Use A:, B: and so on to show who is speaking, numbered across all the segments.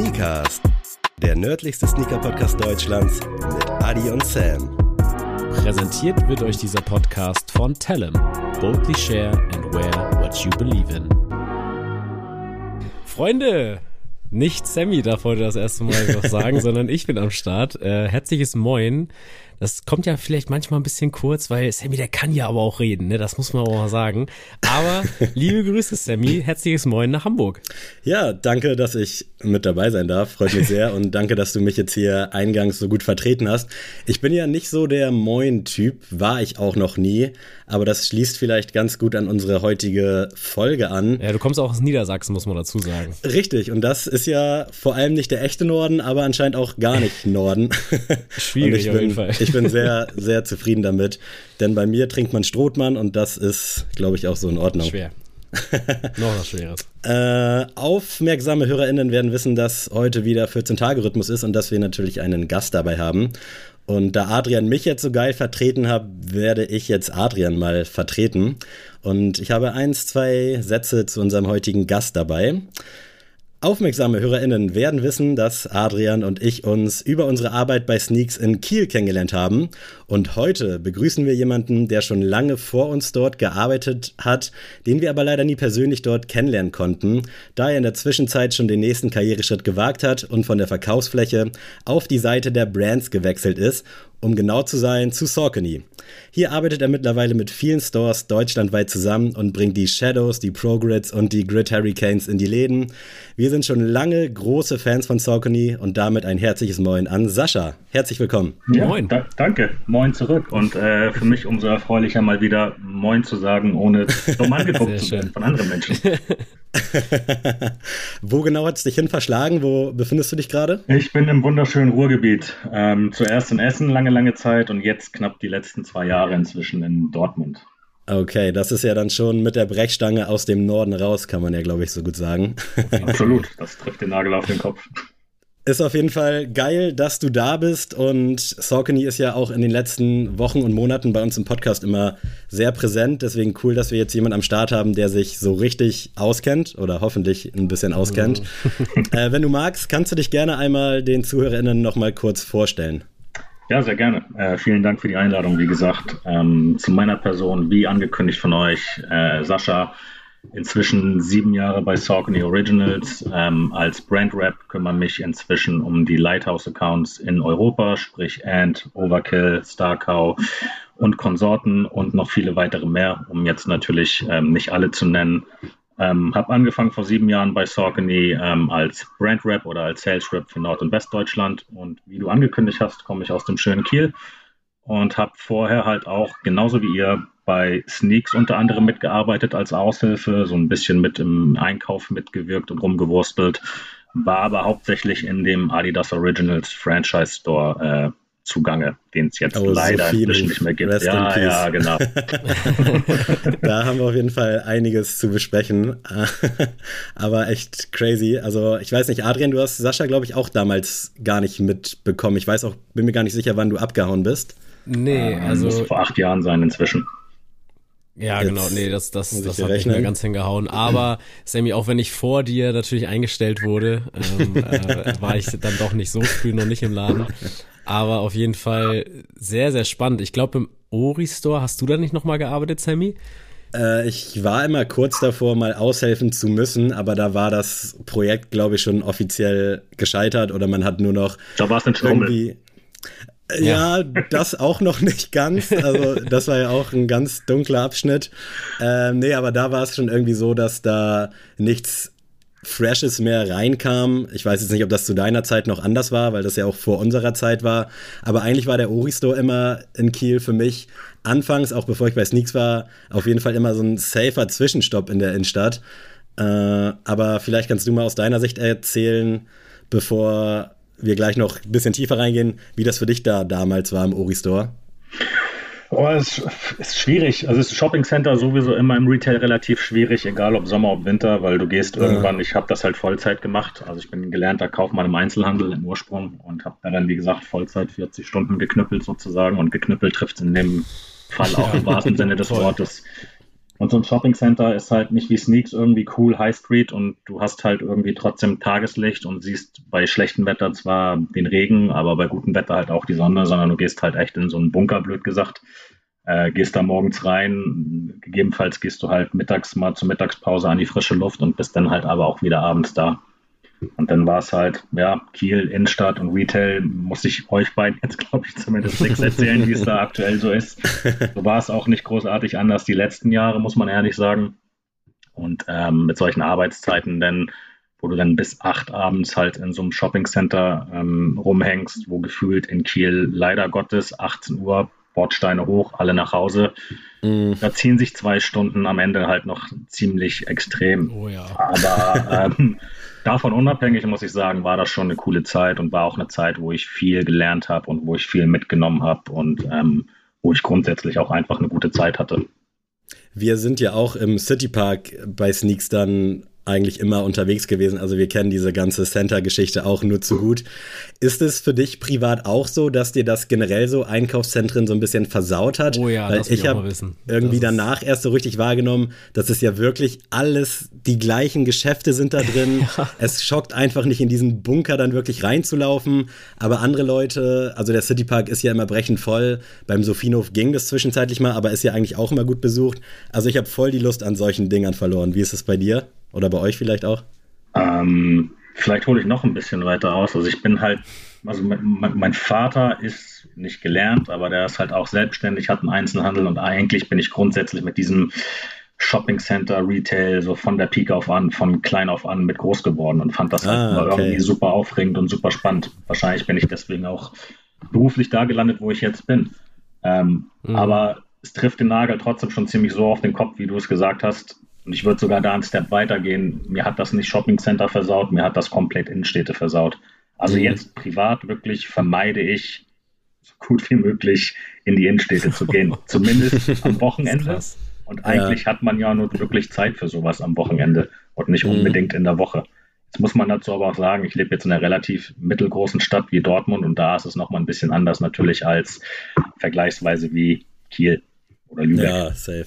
A: Sneakers, der nördlichste Sneaker-Podcast Deutschlands mit Adi und Sam.
B: Präsentiert wird euch dieser Podcast von Tellem. Boldly share and wear what you believe in. Freunde, nicht Sammy darf heute das erste Mal was sagen, sondern ich bin am Start. Äh, herzliches Moin. Das kommt ja vielleicht manchmal ein bisschen kurz, weil Sammy, der kann ja aber auch reden, ne? Das muss man auch mal sagen. Aber liebe Grüße, Sammy. Herzliches Moin nach Hamburg.
C: Ja, danke, dass ich mit dabei sein darf. Freut mich sehr. und danke, dass du mich jetzt hier eingangs so gut vertreten hast. Ich bin ja nicht so der Moin-Typ, war ich auch noch nie. Aber das schließt vielleicht ganz gut an unsere heutige Folge an.
B: Ja, du kommst auch aus Niedersachsen, muss man dazu sagen.
C: Richtig. Und das ist ja vor allem nicht der echte Norden, aber anscheinend auch gar nicht Norden.
B: Schwierig auf jeden Fall.
C: Ich bin sehr, sehr zufrieden damit. Denn bei mir trinkt man Strohmann und das ist, glaube ich, auch so in Ordnung.
B: Schwer. Noch was Schweres.
C: Äh, aufmerksame HörerInnen werden wissen, dass heute wieder 14-Tage-Rhythmus ist und dass wir natürlich einen Gast dabei haben. Und da Adrian mich jetzt so geil vertreten hat, werde ich jetzt Adrian mal vertreten. Und ich habe eins, zwei Sätze zu unserem heutigen Gast dabei. Aufmerksame HörerInnen werden wissen, dass Adrian und ich uns über unsere Arbeit bei Sneaks in Kiel kennengelernt haben. Und heute begrüßen wir jemanden, der schon lange vor uns dort gearbeitet hat, den wir aber leider nie persönlich dort kennenlernen konnten, da er in der Zwischenzeit schon den nächsten Karriereschritt gewagt hat und von der Verkaufsfläche auf die Seite der Brands gewechselt ist um genau zu sein, zu Saucony. Hier arbeitet er mittlerweile mit vielen Stores deutschlandweit zusammen und bringt die Shadows, die Progrids und die Grid Hurricanes in die Läden. Wir sind schon lange große Fans von Saucony und damit ein herzliches Moin an Sascha. Herzlich willkommen.
D: Ja, Moin. Da, danke. Moin zurück. Und äh, für mich umso erfreulicher mal wieder Moin zu sagen, ohne dumm angeguckt zu werden von anderen Menschen.
C: Wo genau hat es dich hin verschlagen? Wo befindest du dich gerade?
D: Ich bin im wunderschönen Ruhrgebiet. Ähm, zuerst in Essen lange, lange Zeit und jetzt knapp die letzten zwei Jahre inzwischen in Dortmund.
C: Okay, das ist ja dann schon mit der Brechstange aus dem Norden raus, kann man ja, glaube ich, so gut sagen.
D: Absolut, das trifft den Nagel auf den Kopf.
C: Ist auf jeden Fall geil, dass du da bist und Saucony ist ja auch in den letzten Wochen und Monaten bei uns im Podcast immer sehr präsent. Deswegen cool, dass wir jetzt jemanden am Start haben, der sich so richtig auskennt oder hoffentlich ein bisschen auskennt. äh, wenn du magst, kannst du dich gerne einmal den ZuhörerInnen nochmal kurz vorstellen.
D: Ja, sehr gerne. Äh, vielen Dank für die Einladung. Wie gesagt, ähm, zu meiner Person, wie angekündigt von euch, äh, Sascha inzwischen sieben Jahre bei Saucony Originals. Ähm, als Brand Rep kümmere mich inzwischen um die Lighthouse-Accounts in Europa, sprich Ant, Overkill, Starcow und Konsorten und noch viele weitere mehr, um jetzt natürlich ähm, nicht alle zu nennen. Ähm, habe angefangen vor sieben Jahren bei Saucony ähm, als Brand Rep oder als Sales Rep für Nord- und Westdeutschland. Und wie du angekündigt hast, komme ich aus dem schönen Kiel und habe vorher halt auch genauso wie ihr bei Sneaks unter anderem mitgearbeitet als Aushilfe, so ein bisschen mit im Einkauf mitgewirkt und rumgewurstelt, war aber hauptsächlich in dem Adidas Originals Franchise Store äh, zugange, den es jetzt oh, leider inzwischen nicht mehr gibt.
C: Rest ja, ja, genau. da haben wir auf jeden Fall einiges zu besprechen. Aber echt crazy. Also ich weiß nicht, Adrian, du hast Sascha, glaube ich, auch damals gar nicht mitbekommen. Ich weiß auch, bin mir gar nicht sicher, wann du abgehauen bist.
D: Nee, ähm, also. Muss vor acht Jahren sein inzwischen.
B: Ja, Jetzt genau, nee, das, das, das hat nicht mehr ganz hingehauen. Aber Sammy, auch wenn ich vor dir natürlich eingestellt wurde, ähm, äh, war ich dann doch nicht so früh noch nicht im Laden. Aber auf jeden Fall sehr, sehr spannend. Ich glaube, im Ori-Store hast du da nicht nochmal gearbeitet, Sammy?
C: Äh, ich war immer kurz davor, mal aushelfen zu müssen, aber da war das Projekt, glaube ich, schon offiziell gescheitert oder man hat nur noch.
D: Da war es ein irgendwie.
C: Ja, ja, das auch noch nicht ganz. Also, das war ja auch ein ganz dunkler Abschnitt. Ähm, nee, aber da war es schon irgendwie so, dass da nichts Freshes mehr reinkam. Ich weiß jetzt nicht, ob das zu deiner Zeit noch anders war, weil das ja auch vor unserer Zeit war. Aber eigentlich war der Ori-Store immer in Kiel für mich anfangs, auch bevor ich bei Sneaks war, auf jeden Fall immer so ein safer Zwischenstopp in der Innenstadt. Äh, aber vielleicht kannst du mal aus deiner Sicht erzählen, bevor wir gleich noch ein bisschen tiefer reingehen, wie das für dich da damals war im Ori Store.
D: Oh, es ist schwierig. Also ist Shopping Center sowieso immer im Retail relativ schwierig, egal ob Sommer, ob Winter, weil du gehst ja. irgendwann, ich habe das halt Vollzeit gemacht. Also ich bin gelernter Kaufmann im Einzelhandel im Ursprung und habe dann, wie gesagt, Vollzeit 40 Stunden geknüppelt sozusagen. Und geknüppelt trifft es in dem Fall auch im wahrsten Sinne des Wortes. Und so ein Shopping Center ist halt nicht wie Sneaks irgendwie cool High Street und du hast halt irgendwie trotzdem Tageslicht und siehst bei schlechtem Wetter zwar den Regen, aber bei gutem Wetter halt auch die Sonne, sondern du gehst halt echt in so einen Bunker, blöd gesagt. Äh, gehst da morgens rein, gegebenenfalls gehst du halt mittags mal zur Mittagspause an die frische Luft und bist dann halt aber auch wieder abends da. Und dann war es halt, ja, Kiel, Innenstadt und Retail, muss ich euch beiden jetzt, glaube ich, zumindest nichts erzählen, wie es da aktuell so ist. So war es auch nicht großartig anders die letzten Jahre, muss man ehrlich sagen. Und ähm, mit solchen Arbeitszeiten, denn wo du dann bis acht abends halt in so einem Shoppingcenter ähm, rumhängst, wo gefühlt in Kiel leider Gottes 18 Uhr Bordsteine hoch, alle nach Hause. Mm. Da ziehen sich zwei Stunden am Ende halt noch ziemlich extrem. Oh ja. Aber ähm, davon unabhängig muss ich sagen, war das schon eine coole Zeit und war auch eine Zeit, wo ich viel gelernt habe und wo ich viel mitgenommen habe und ähm, wo ich grundsätzlich auch einfach eine gute Zeit hatte.
C: Wir sind ja auch im Citypark bei Sneaks dann eigentlich immer unterwegs gewesen. Also wir kennen diese ganze Center-Geschichte auch nur zu gut. Ist es für dich privat auch so, dass dir das generell so Einkaufszentren so ein bisschen versaut hat?
B: Oh ja,
C: Weil
B: das
C: ich habe irgendwie danach erst so richtig wahrgenommen, dass es ja wirklich alles die gleichen Geschäfte sind da drin. ja. Es schockt einfach nicht in diesen Bunker dann wirklich reinzulaufen. Aber andere Leute, also der Citypark ist ja immer brechend voll. Beim Sophienhof ging das zwischenzeitlich mal, aber ist ja eigentlich auch immer gut besucht. Also ich habe voll die Lust an solchen Dingern verloren. Wie ist es bei dir? Oder bei euch vielleicht auch?
D: Ähm, vielleicht hole ich noch ein bisschen weiter aus. Also ich bin halt, also mein, mein, Vater ist nicht gelernt, aber der ist halt auch selbstständig, hat einen Einzelhandel und eigentlich bin ich grundsätzlich mit diesem Shopping Center, Retail, so von der Peak auf an, von klein auf an mit groß geworden und fand das ah, halt okay. irgendwie super aufregend und super spannend. Wahrscheinlich bin ich deswegen auch beruflich da gelandet, wo ich jetzt bin. Ähm, mhm. Aber es trifft den Nagel trotzdem schon ziemlich so auf den Kopf, wie du es gesagt hast. Und ich würde sogar da einen Step weitergehen. Mir hat das nicht Shopping Center versaut, mir hat das komplett Innenstädte versaut. Also mhm. jetzt privat wirklich vermeide ich so gut wie möglich in die Innenstädte zu gehen. Zumindest am Wochenende. Und eigentlich ja. hat man ja nur wirklich Zeit für sowas am Wochenende und nicht mhm. unbedingt in der Woche. Jetzt muss man dazu aber auch sagen, ich lebe jetzt in einer relativ mittelgroßen Stadt wie Dortmund und da ist es nochmal ein bisschen anders natürlich als vergleichsweise wie Kiel oder Lübeck.
C: Ja, safe.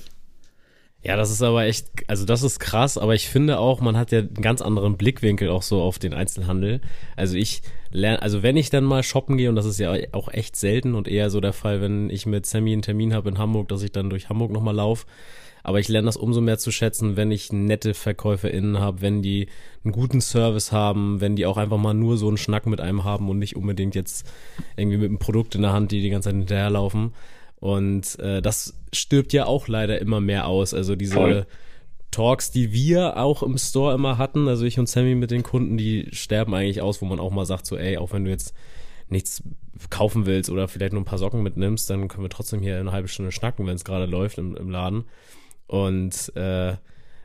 B: Ja, das ist aber echt, also das ist krass, aber ich finde auch, man hat ja einen ganz anderen Blickwinkel auch so auf den Einzelhandel. Also ich lerne, also wenn ich dann mal shoppen gehe, und das ist ja auch echt selten und eher so der Fall, wenn ich mit Sammy einen Termin habe in Hamburg, dass ich dann durch Hamburg nochmal laufe. Aber ich lerne das umso mehr zu schätzen, wenn ich nette VerkäuferInnen habe, wenn die einen guten Service haben, wenn die auch einfach mal nur so einen Schnack mit einem haben und nicht unbedingt jetzt irgendwie mit einem Produkt in der Hand, die die ganze Zeit hinterherlaufen. Und äh, das stirbt ja auch leider immer mehr aus. Also diese Voll. Talks, die wir auch im Store immer hatten, also ich und Sammy mit den Kunden, die sterben eigentlich aus, wo man auch mal sagt, so, ey, auch wenn du jetzt nichts kaufen willst oder vielleicht nur ein paar Socken mitnimmst, dann können wir trotzdem hier eine halbe Stunde schnacken, wenn es gerade läuft im, im Laden. Und äh,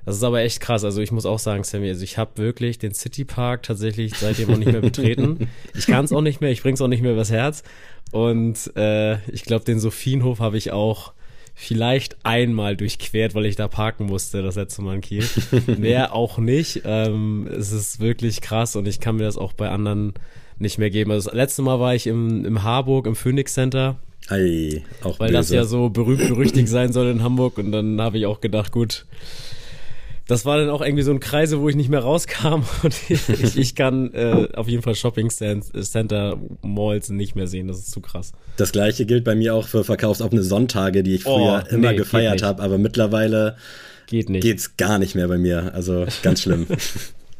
B: das ist aber echt krass. Also ich muss auch sagen, Sammy, also ich habe wirklich den City Park tatsächlich seitdem auch nicht mehr betreten. Ich kann es auch nicht mehr, ich bring's auch nicht mehr übers Herz. Und äh, ich glaube, den Sophienhof habe ich auch vielleicht einmal durchquert, weil ich da parken musste, das letzte Mal in Kiel. Mehr auch nicht. Ähm, es ist wirklich krass und ich kann mir das auch bei anderen nicht mehr geben. Also das letzte Mal war ich im, im Harburg, im Phoenix Center.
C: Ei, auch
B: Weil
C: böse.
B: das ja so berühmt berüchtigt sein soll in Hamburg und dann habe ich auch gedacht, gut, das war dann auch irgendwie so ein Kreise, wo ich nicht mehr rauskam und ich, ich kann äh, auf jeden Fall Shopping Center Malls nicht mehr sehen. Das ist zu krass.
C: Das gleiche gilt bei mir auch für verkaufsoffene Sonntage, die ich früher oh, immer nee, gefeiert habe, aber mittlerweile geht nicht. geht's gar nicht mehr bei mir. Also ganz schlimm.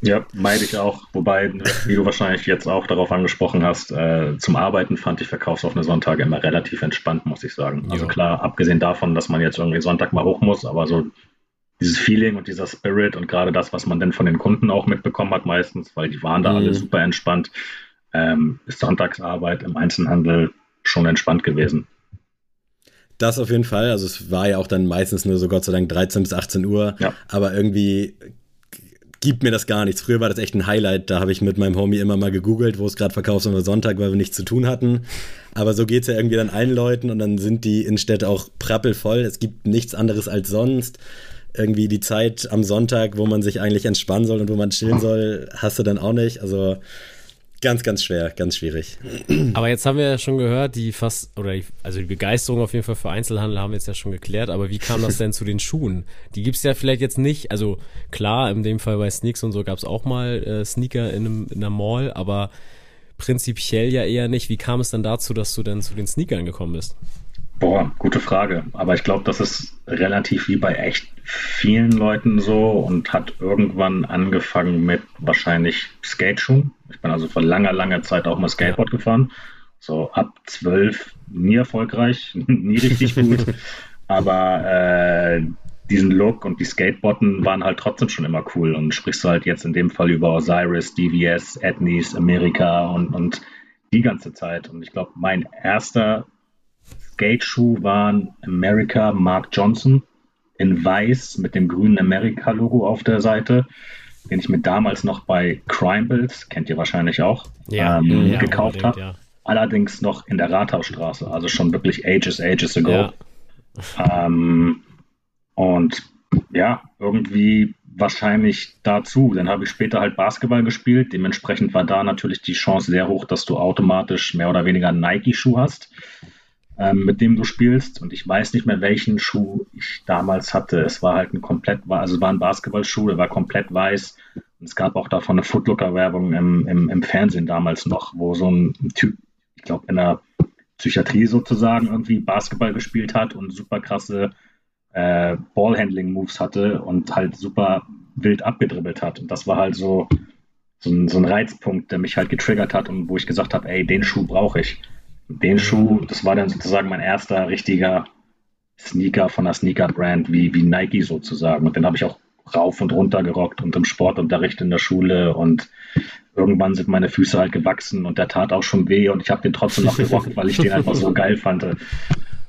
D: Ja, meide ich auch. Wobei, wie du wahrscheinlich jetzt auch darauf angesprochen hast, äh, zum Arbeiten fand ich verkaufsoffene Sonntage immer relativ entspannt, muss ich sagen. Also klar, abgesehen davon, dass man jetzt irgendwie Sonntag mal hoch muss, aber so dieses Feeling und dieser Spirit und gerade das, was man dann von den Kunden auch mitbekommen hat meistens, weil die waren da mhm. alle super entspannt, ähm, ist Sonntagsarbeit im Einzelhandel schon entspannt gewesen.
C: Das auf jeden Fall. Also es war ja auch dann meistens nur so Gott sei Dank 13 bis 18 Uhr. Ja. Aber irgendwie gibt mir das gar nichts. Früher war das echt ein Highlight. Da habe ich mit meinem Homie immer mal gegoogelt, wo es gerade verkauft ist Sonntag, weil wir nichts zu tun hatten. Aber so geht es ja irgendwie dann allen Leuten und dann sind die Innenstädte auch prappelvoll. Es gibt nichts anderes als sonst irgendwie die Zeit am Sonntag, wo man sich eigentlich entspannen soll und wo man chillen soll, hast du dann auch nicht. Also Ganz, ganz schwer, ganz schwierig.
B: Aber jetzt haben wir ja schon gehört, die fast, oder die, also die Begeisterung auf jeden Fall für Einzelhandel haben wir jetzt ja schon geklärt, aber wie kam das denn zu den Schuhen? Die gibt's ja vielleicht jetzt nicht, also klar, in dem Fall bei Sneaks und so gab's auch mal äh, Sneaker in, einem, in einer Mall, aber prinzipiell ja eher nicht. Wie kam es dann dazu, dass du dann zu den Sneakern gekommen bist?
D: Boah, gute Frage. Aber ich glaube, das ist relativ wie bei echt vielen Leuten so und hat irgendwann angefangen mit wahrscheinlich Skateschuhen. Ich bin also vor langer, langer Zeit auch mal Skateboard gefahren. So ab zwölf nie erfolgreich, nie richtig gut. Aber äh, diesen Look und die Skateboarden waren halt trotzdem schon immer cool. Und sprichst du halt jetzt in dem Fall über Osiris, DVS, Etnies, Amerika und, und die ganze Zeit. Und ich glaube, mein erster Skateschuh waren America Mark Johnson in weiß mit dem grünen America-Logo auf der Seite, den ich mir damals noch bei Crime Builds, kennt ihr wahrscheinlich auch, ja, ähm, ja, gekauft habe. Ja. Allerdings noch in der Rathausstraße, also schon wirklich ages, ages ago. Ähm, und ja, irgendwie wahrscheinlich dazu. Dann habe ich später halt Basketball gespielt. Dementsprechend war da natürlich die Chance sehr hoch, dass du automatisch mehr oder weniger einen Nike-Schuh hast ähm, mit dem du spielst. Und ich weiß nicht mehr, welchen Schuh ich damals hatte. Es war halt ein komplett, also es war ein Basketballschuh, der war komplett weiß. Und es gab auch davon eine Footlooker-Werbung im, im, im Fernsehen damals noch, wo so ein Typ, ich glaube, in der Psychiatrie sozusagen irgendwie Basketball gespielt hat und super krasse äh, Ballhandling-Moves hatte und halt super wild abgedribbelt hat. Und das war halt so, so ein, so ein Reizpunkt, der mich halt getriggert hat und wo ich gesagt habe, ey, den Schuh brauche ich den Schuh, das war dann sozusagen mein erster richtiger Sneaker von der Sneaker-Brand wie, wie Nike sozusagen. Und den habe ich auch rauf und runter gerockt und im Sportunterricht in der Schule und irgendwann sind meine Füße halt gewachsen und der tat auch schon weh und ich habe den trotzdem noch gerockt, weil ich den einfach so geil fand.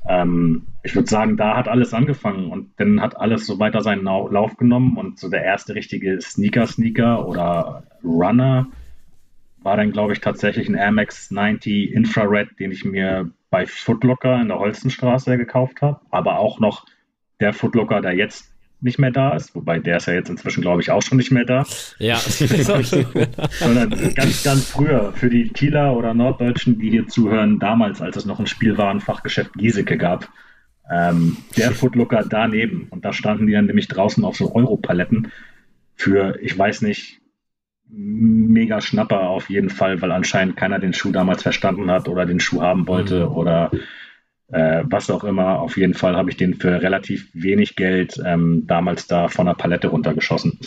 D: Ähm, ich würde sagen, da hat alles angefangen und dann hat alles so weiter seinen Lauf genommen und so der erste richtige Sneaker-Sneaker oder Runner war dann, glaube ich, tatsächlich ein Air Max 90 Infrared, den ich mir bei Footlocker in der Holstenstraße gekauft habe. Aber auch noch der Footlocker, der jetzt nicht mehr da ist, wobei der ist ja jetzt inzwischen, glaube ich, auch schon nicht mehr da.
B: Ja,
D: sondern ganz, ganz früher für die Kieler oder Norddeutschen, die hier zuhören, damals, als es noch ein Spielwarenfachgeschäft Giesecke gab, ähm, der Footlooker daneben. Und da standen die dann nämlich draußen auf so Europaletten für, ich weiß nicht, mega Schnapper auf jeden Fall, weil anscheinend keiner den Schuh damals verstanden hat oder den Schuh haben wollte mhm. oder äh, was auch immer. Auf jeden Fall habe ich den für relativ wenig Geld ähm, damals da von der Palette runtergeschossen.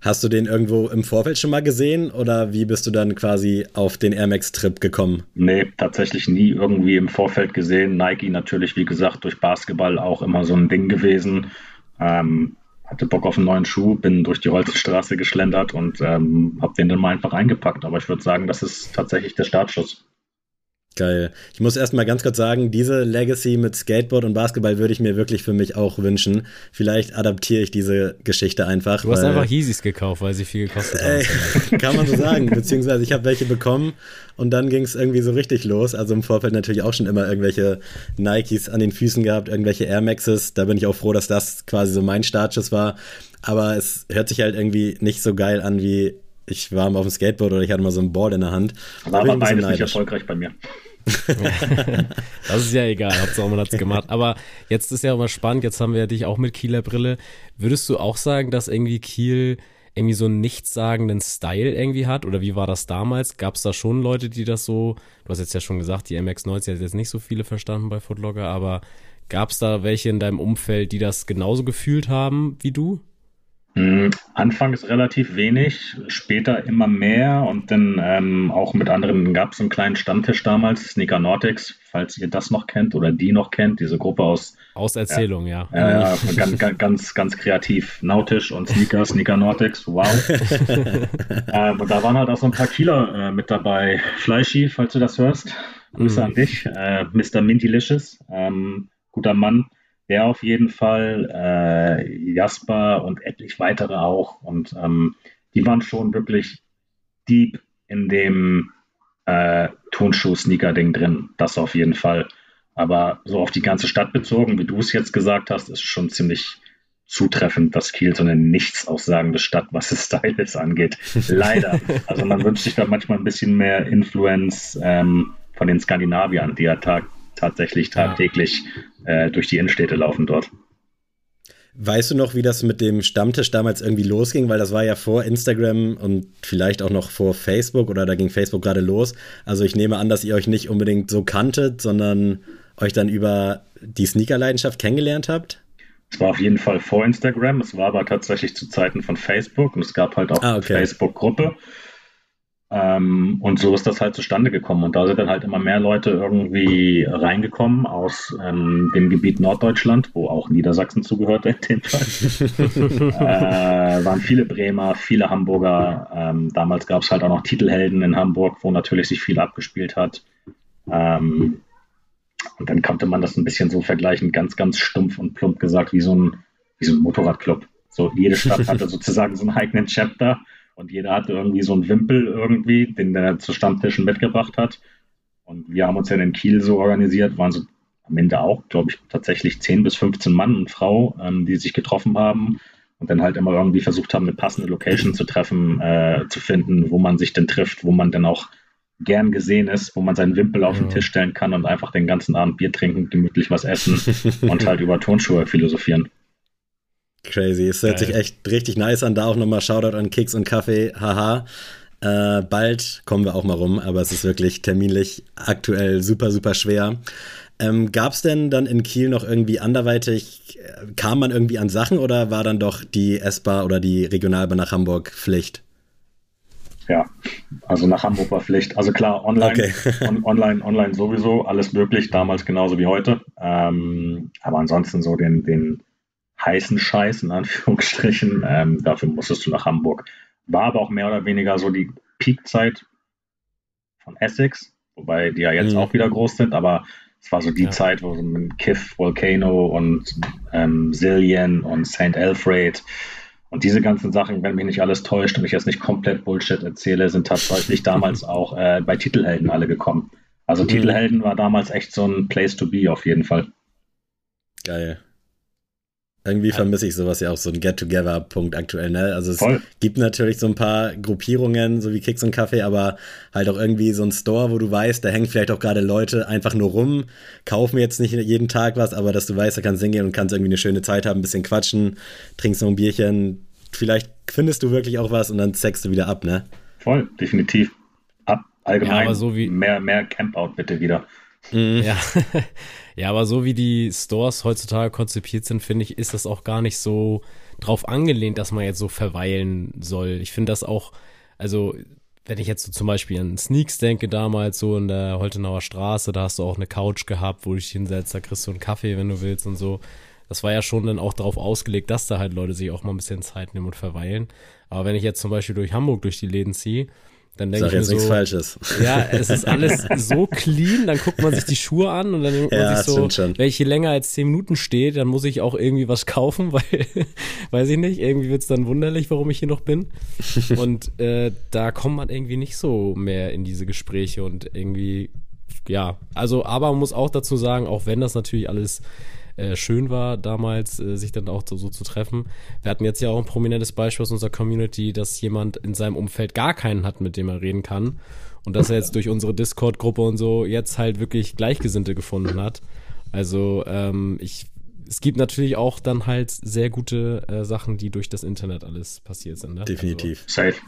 C: Hast du den irgendwo im Vorfeld schon mal gesehen oder wie bist du dann quasi auf den Air Max Trip gekommen?
D: Nee, tatsächlich nie irgendwie im Vorfeld gesehen. Nike natürlich, wie gesagt, durch Basketball auch immer so ein Ding gewesen. Ähm, hatte Bock auf einen neuen Schuh, bin durch die Holzstraße geschlendert und ähm, habe den dann mal einfach eingepackt. Aber ich würde sagen, das ist tatsächlich der Startschuss.
C: Geil. Ich muss erst mal ganz kurz sagen, diese Legacy mit Skateboard und Basketball würde ich mir wirklich für mich auch wünschen. Vielleicht adaptiere ich diese Geschichte einfach.
B: Du hast einfach Yeezys gekauft, weil sie viel gekostet
C: haben. kann man so sagen. Beziehungsweise ich habe welche bekommen und dann ging es irgendwie so richtig los. Also im Vorfeld natürlich auch schon immer irgendwelche Nikes an den Füßen gehabt, irgendwelche Air Maxes. Da bin ich auch froh, dass das quasi so mein Startschuss war. Aber es hört sich halt irgendwie nicht so geil an wie ich war mal auf dem Skateboard oder ich hatte mal so ein Board in der Hand.
D: War aber beides nicht erfolgreich bei mir.
B: das ist ja egal, Hauptsache man hat es gemacht. Aber jetzt ist ja immer spannend, jetzt haben wir dich auch mit Kieler Brille. Würdest du auch sagen, dass irgendwie Kiel irgendwie so einen nichtssagenden Style irgendwie hat? Oder wie war das damals? Gab es da schon Leute, die das so, du hast jetzt ja schon gesagt, die MX-90 hat jetzt nicht so viele verstanden bei Footlogger, aber gab es da welche in deinem Umfeld, die das genauso gefühlt haben wie du?
D: Hm, anfangs relativ wenig, später immer mehr und dann ähm, auch mit anderen gab es einen kleinen Stammtisch damals, Sneaker Nordics, falls ihr das noch kennt oder die noch kennt, diese Gruppe aus
B: aus Erzählung, ja.
D: Ja, ja ganz, ganz, ganz kreativ. Nautisch und Sneaker, Sneaker Nordics, wow. ähm, und da waren halt auch so ein paar Kieler äh, mit dabei. Fleischi, falls du das hörst, Grüße mm. an dich. Äh, Mr. Mintylicious, ähm, guter Mann der auf jeden Fall, äh, Jasper und etlich weitere auch. Und ähm, die waren schon wirklich deep in dem äh, Turnschuh-Sneaker-Ding drin. Das auf jeden Fall. Aber so auf die ganze Stadt bezogen, wie du es jetzt gesagt hast, ist schon ziemlich, zutreffend, dass Kiel so eine nichts-aussagende Stadt, was es Styles angeht. Leider. also man wünscht sich da manchmal ein bisschen mehr Influence ähm, von den Skandinaviern, die ja tag tatsächlich tagtäglich äh, durch die Innenstädte laufen dort.
C: Weißt du noch, wie das mit dem Stammtisch damals irgendwie losging? Weil das war ja vor Instagram und vielleicht auch noch vor Facebook oder da ging Facebook gerade los. Also ich nehme an, dass ihr euch nicht unbedingt so kanntet, sondern euch dann über die Sneaker-Leidenschaft kennengelernt habt?
D: Es war auf jeden Fall vor Instagram, es war aber tatsächlich zu Zeiten von Facebook und es gab halt auch ah, okay. eine Facebook-Gruppe. Ähm, und so ist das halt zustande gekommen. Und da sind dann halt immer mehr Leute irgendwie reingekommen aus ähm, dem Gebiet Norddeutschland, wo auch Niedersachsen zugehört in dem Fall. äh, waren viele Bremer, viele Hamburger. Ähm, damals gab es halt auch noch Titelhelden in Hamburg, wo natürlich sich viel abgespielt hat. Ähm, und dann konnte man das ein bisschen so vergleichen, ganz, ganz stumpf und plump gesagt, wie so ein, wie so ein Motorradclub. So, jede Stadt hatte sozusagen so einen eigenen Chapter und jeder hatte irgendwie so einen Wimpel irgendwie, den der zu Stammtischen mitgebracht hat. Und wir haben uns ja in Kiel so organisiert, waren so am Ende auch, glaube ich, tatsächlich 10 bis 15 Mann und Frau, ähm, die sich getroffen haben und dann halt immer irgendwie versucht haben, eine passende Location zu treffen, äh, zu finden, wo man sich denn trifft, wo man dann auch gern gesehen ist, wo man seinen Wimpel auf ja. den Tisch stellen kann und einfach den ganzen Abend Bier trinken, gemütlich was essen und halt über Turnschuhe philosophieren.
C: Crazy. Es hört Geil. sich echt richtig nice an. Da auch nochmal Shoutout an Keks und Kaffee. Haha. Äh, bald kommen wir auch mal rum, aber es ist wirklich terminlich aktuell super, super schwer. Ähm, Gab es denn dann in Kiel noch irgendwie anderweitig, äh, kam man irgendwie an Sachen oder war dann doch die S-Bar oder die Regionalbahn nach Hamburg Pflicht?
D: Ja, also nach Hamburg war Pflicht. Also klar, online, okay. on, online, online sowieso, alles möglich, damals genauso wie heute. Ähm, aber ansonsten so den, den heißen Scheiß, in Anführungsstrichen. Ähm, dafür musstest du nach Hamburg. War aber auch mehr oder weniger so die Peakzeit von Essex, wobei die ja jetzt mhm. auch wieder groß sind, aber es war so die ja. Zeit, wo so mit Kiff, Volcano und ähm, Zillion und St. Alfred und diese ganzen Sachen, wenn mich nicht alles täuscht und ich jetzt nicht komplett Bullshit erzähle, sind tatsächlich damals auch äh, bei Titelhelden alle gekommen. Also mhm. Titelhelden war damals echt so ein Place to be auf jeden Fall.
C: Geil. Irgendwie vermisse ich sowas ja auch, so ein Get-Together-Punkt aktuell, ne? Also es Voll. gibt natürlich so ein paar Gruppierungen, so wie Kicks und Kaffee, aber halt auch irgendwie so ein Store, wo du weißt, da hängen vielleicht auch gerade Leute einfach nur rum, kaufen jetzt nicht jeden Tag was, aber dass du weißt, da kannst hingehen und kannst irgendwie eine schöne Zeit haben, ein bisschen quatschen, trinkst noch ein Bierchen, vielleicht findest du wirklich auch was und dann zeigst du wieder ab, ne?
D: Voll, definitiv. Ab, allgemein. Ja, aber so wie mehr, mehr Campout bitte wieder.
B: Mhm. Ja. ja, aber so wie die Stores heutzutage konzipiert sind, finde ich, ist das auch gar nicht so drauf angelehnt, dass man jetzt so verweilen soll. Ich finde das auch, also wenn ich jetzt so zum Beispiel an Sneaks denke, damals so in der Holtenauer Straße, da hast du auch eine Couch gehabt, wo du dich hinsetzt, da kriegst du einen Kaffee, wenn du willst und so. Das war ja schon dann auch darauf ausgelegt, dass da halt Leute sich auch mal ein bisschen Zeit nehmen und verweilen. Aber wenn ich jetzt zum Beispiel durch Hamburg durch die Läden ziehe, dann denke ich mir so,
C: Falsches.
B: Ja, es ist alles so clean, dann guckt man sich die Schuhe an und dann denkt ja, man sich so, wenn ich hier länger als zehn Minuten stehe, dann muss ich auch irgendwie was kaufen, weil, weiß ich nicht, irgendwie wird's dann wunderlich, warum ich hier noch bin. Und äh, da kommt man irgendwie nicht so mehr in diese Gespräche und irgendwie, ja, also, aber man muss auch dazu sagen, auch wenn das natürlich alles äh, schön war, damals äh, sich dann auch so, so, zu treffen. Wir hatten jetzt ja auch ein prominentes Beispiel aus unserer Community, dass jemand in seinem Umfeld gar keinen hat, mit dem er reden kann. Und dass er jetzt durch unsere Discord-Gruppe und so jetzt halt wirklich Gleichgesinnte gefunden hat. Also ähm, ich es gibt natürlich auch dann halt sehr gute äh, Sachen, die durch das Internet alles passiert sind. Ne?
C: Definitiv.
D: Also, Safe.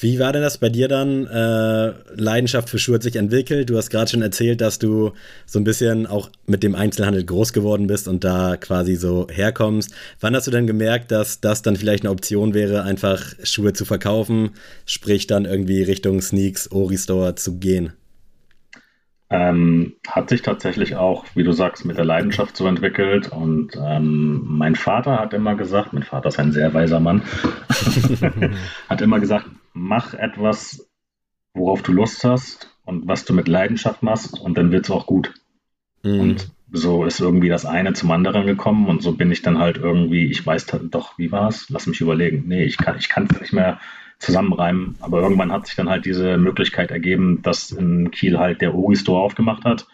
C: Wie war denn das bei dir dann? Äh, Leidenschaft für Schuhe hat sich entwickelt. Du hast gerade schon erzählt, dass du so ein bisschen auch mit dem Einzelhandel groß geworden bist und da quasi so herkommst. Wann hast du denn gemerkt, dass das dann vielleicht eine Option wäre, einfach Schuhe zu verkaufen, sprich dann irgendwie Richtung Sneaks, Ori Store zu gehen?
D: Ähm, hat sich tatsächlich auch, wie du sagst, mit der Leidenschaft so entwickelt. Und ähm, mein Vater hat immer gesagt, mein Vater ist ein sehr weiser Mann, hat immer gesagt, mach etwas, worauf du Lust hast und was du mit Leidenschaft machst und dann wird es auch gut. Mhm. Und so ist irgendwie das eine zum anderen gekommen und so bin ich dann halt irgendwie, ich weiß doch, wie war es? Lass mich überlegen. Nee, ich kann es nicht mehr zusammenreimen, aber irgendwann hat sich dann halt diese Möglichkeit ergeben, dass in Kiel halt der Uri Store aufgemacht hat.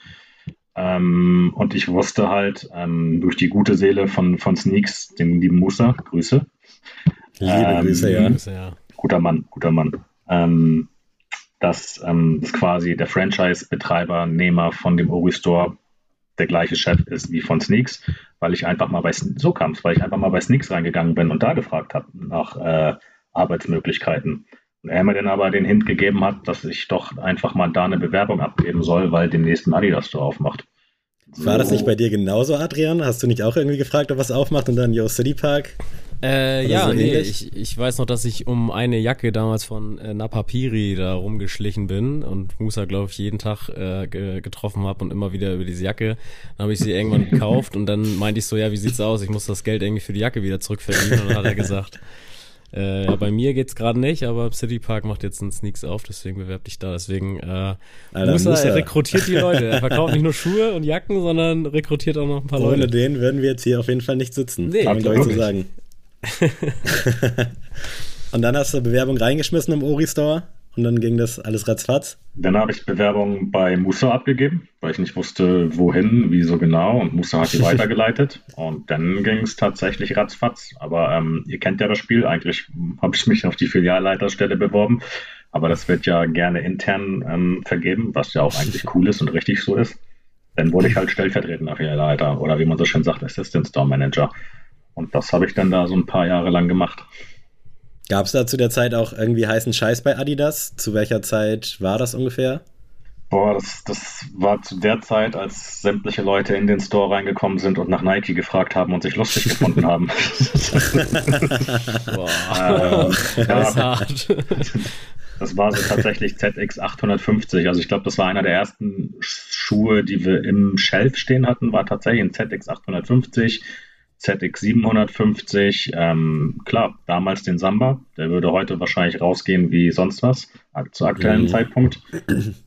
D: Ähm, und ich wusste halt ähm, durch die gute Seele von, von Sneaks, den lieben Musa, Grüße.
C: Liebe ähm, Grüße, ja.
D: Guter Mann, guter Mann. Ähm, dass ähm, das quasi der Franchise-Betreiber, Nehmer von dem Ori Store der gleiche Chef ist wie von Sneaks, weil ich einfach mal bei so kam weil ich einfach mal bei Sneaks reingegangen bin und da gefragt habe nach äh, Arbeitsmöglichkeiten. Und er mir dann aber den Hint gegeben hat, dass ich doch einfach mal da eine Bewerbung abgeben soll, weil den nächsten Adidas Store aufmacht.
C: So. War das nicht bei dir genauso, Adrian? Hast du nicht auch irgendwie gefragt, ob was aufmacht und dann Yo City Park?
B: Äh, ja, so nee, ich, ich weiß noch, dass ich um eine Jacke damals von äh, Napapiri da rumgeschlichen bin und Musa, glaube ich, jeden Tag äh, ge getroffen habe und immer wieder über diese Jacke. Dann habe ich sie irgendwann gekauft und dann meinte ich so, ja, wie sieht's aus? Ich muss das Geld irgendwie für die Jacke wieder zurückverdienen. Und dann hat er gesagt, äh, ja, bei mir geht's gerade nicht, aber City Park macht jetzt einen Sneaks auf, deswegen bewerb dich da. Deswegen äh, Alter, Musa, er rekrutiert die Leute. Er verkauft nicht nur Schuhe und Jacken, sondern rekrutiert auch noch ein paar
C: Ohne
B: Leute.
C: Ohne den würden wir jetzt hier auf jeden Fall nicht sitzen. Nee, kann man glaube ich so sagen. und dann hast du Bewerbung reingeschmissen im Ori Store und dann ging das alles ratzfatz.
D: Dann habe ich Bewerbung bei Musa abgegeben, weil ich nicht wusste, wohin, wieso genau. Und Musa hat die weitergeleitet. Und dann ging es tatsächlich ratzfatz. Aber ähm, ihr kennt ja das Spiel. Eigentlich habe ich mich auf die Filialleiterstelle beworben. Aber das wird ja gerne intern ähm, vergeben, was ja auch eigentlich cool ist und richtig so ist. Dann wurde ich halt stellvertretender Filialleiter oder wie man so schön sagt, Assistant Store Manager. Und das habe ich dann da so ein paar Jahre lang gemacht.
C: Gab es da zu der Zeit auch irgendwie heißen Scheiß bei Adidas? Zu welcher Zeit war das ungefähr?
D: Boah, das, das war zu der Zeit, als sämtliche Leute in den Store reingekommen sind und nach Nike gefragt haben und sich lustig gefunden haben. Boah, ähm, das ja, hart. Das war so tatsächlich ZX850. Also ich glaube, das war einer der ersten Schuhe, die wir im Shelf stehen hatten, war tatsächlich ein ZX850 ZX750, ähm, klar, damals den Samba, der würde heute wahrscheinlich rausgehen wie sonst was, zu aktuellen mhm. Zeitpunkt.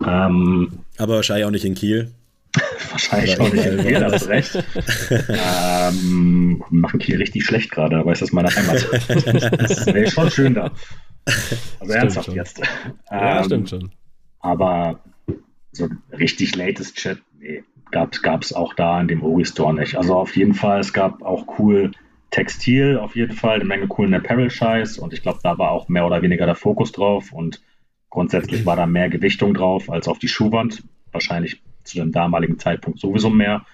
C: Ähm, Aber wahrscheinlich auch nicht in Kiel.
D: wahrscheinlich auch nicht in Kiel, das ist recht. ähm, machen Kiel richtig schlecht gerade, aber ist das meine Heimat. das wäre schon schön da. Also ernsthaft schon. jetzt.
B: ja, stimmt ähm, schon.
D: Aber so richtig latest Chat, nee gab es auch da in dem Ori Store nicht. Also auf jeden Fall, es gab auch cool Textil, auf jeden Fall, eine Menge coolen Apparel-Scheiß und ich glaube, da war auch mehr oder weniger der Fokus drauf und grundsätzlich war da mehr Gewichtung drauf als auf die Schuhwand. Wahrscheinlich zu dem damaligen Zeitpunkt sowieso mehr.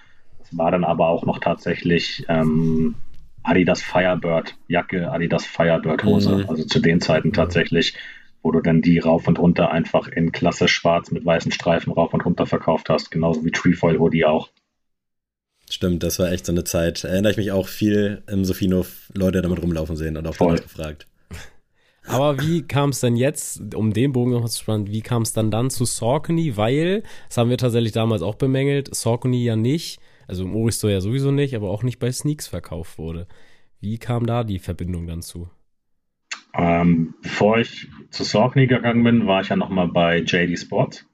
D: Es war dann aber auch noch tatsächlich ähm, Adidas Firebird Jacke, Adidas Firebird Hose. Mhm. Also zu den Zeiten tatsächlich wo du dann die rauf und runter einfach in klasse schwarz mit weißen Streifen rauf und runter verkauft hast, genauso wie Trefoil Hoodie auch.
C: Stimmt, das war echt so eine Zeit. Erinnere ich mich auch viel im Sofinov Leute damit rumlaufen sehen und auch Voll. gefragt.
B: Aber wie kam es denn jetzt, um den Bogen noch zu spannen, wie kam es dann dann zu Saucony? Weil, das haben wir tatsächlich damals auch bemängelt, Saucony ja nicht, also im Oristo ja sowieso nicht, aber auch nicht bei Sneaks verkauft wurde. Wie kam da die Verbindung dann zu?
D: Ähm, bevor ich zu Saucony gegangen bin, war ich ja nochmal bei JD Sports.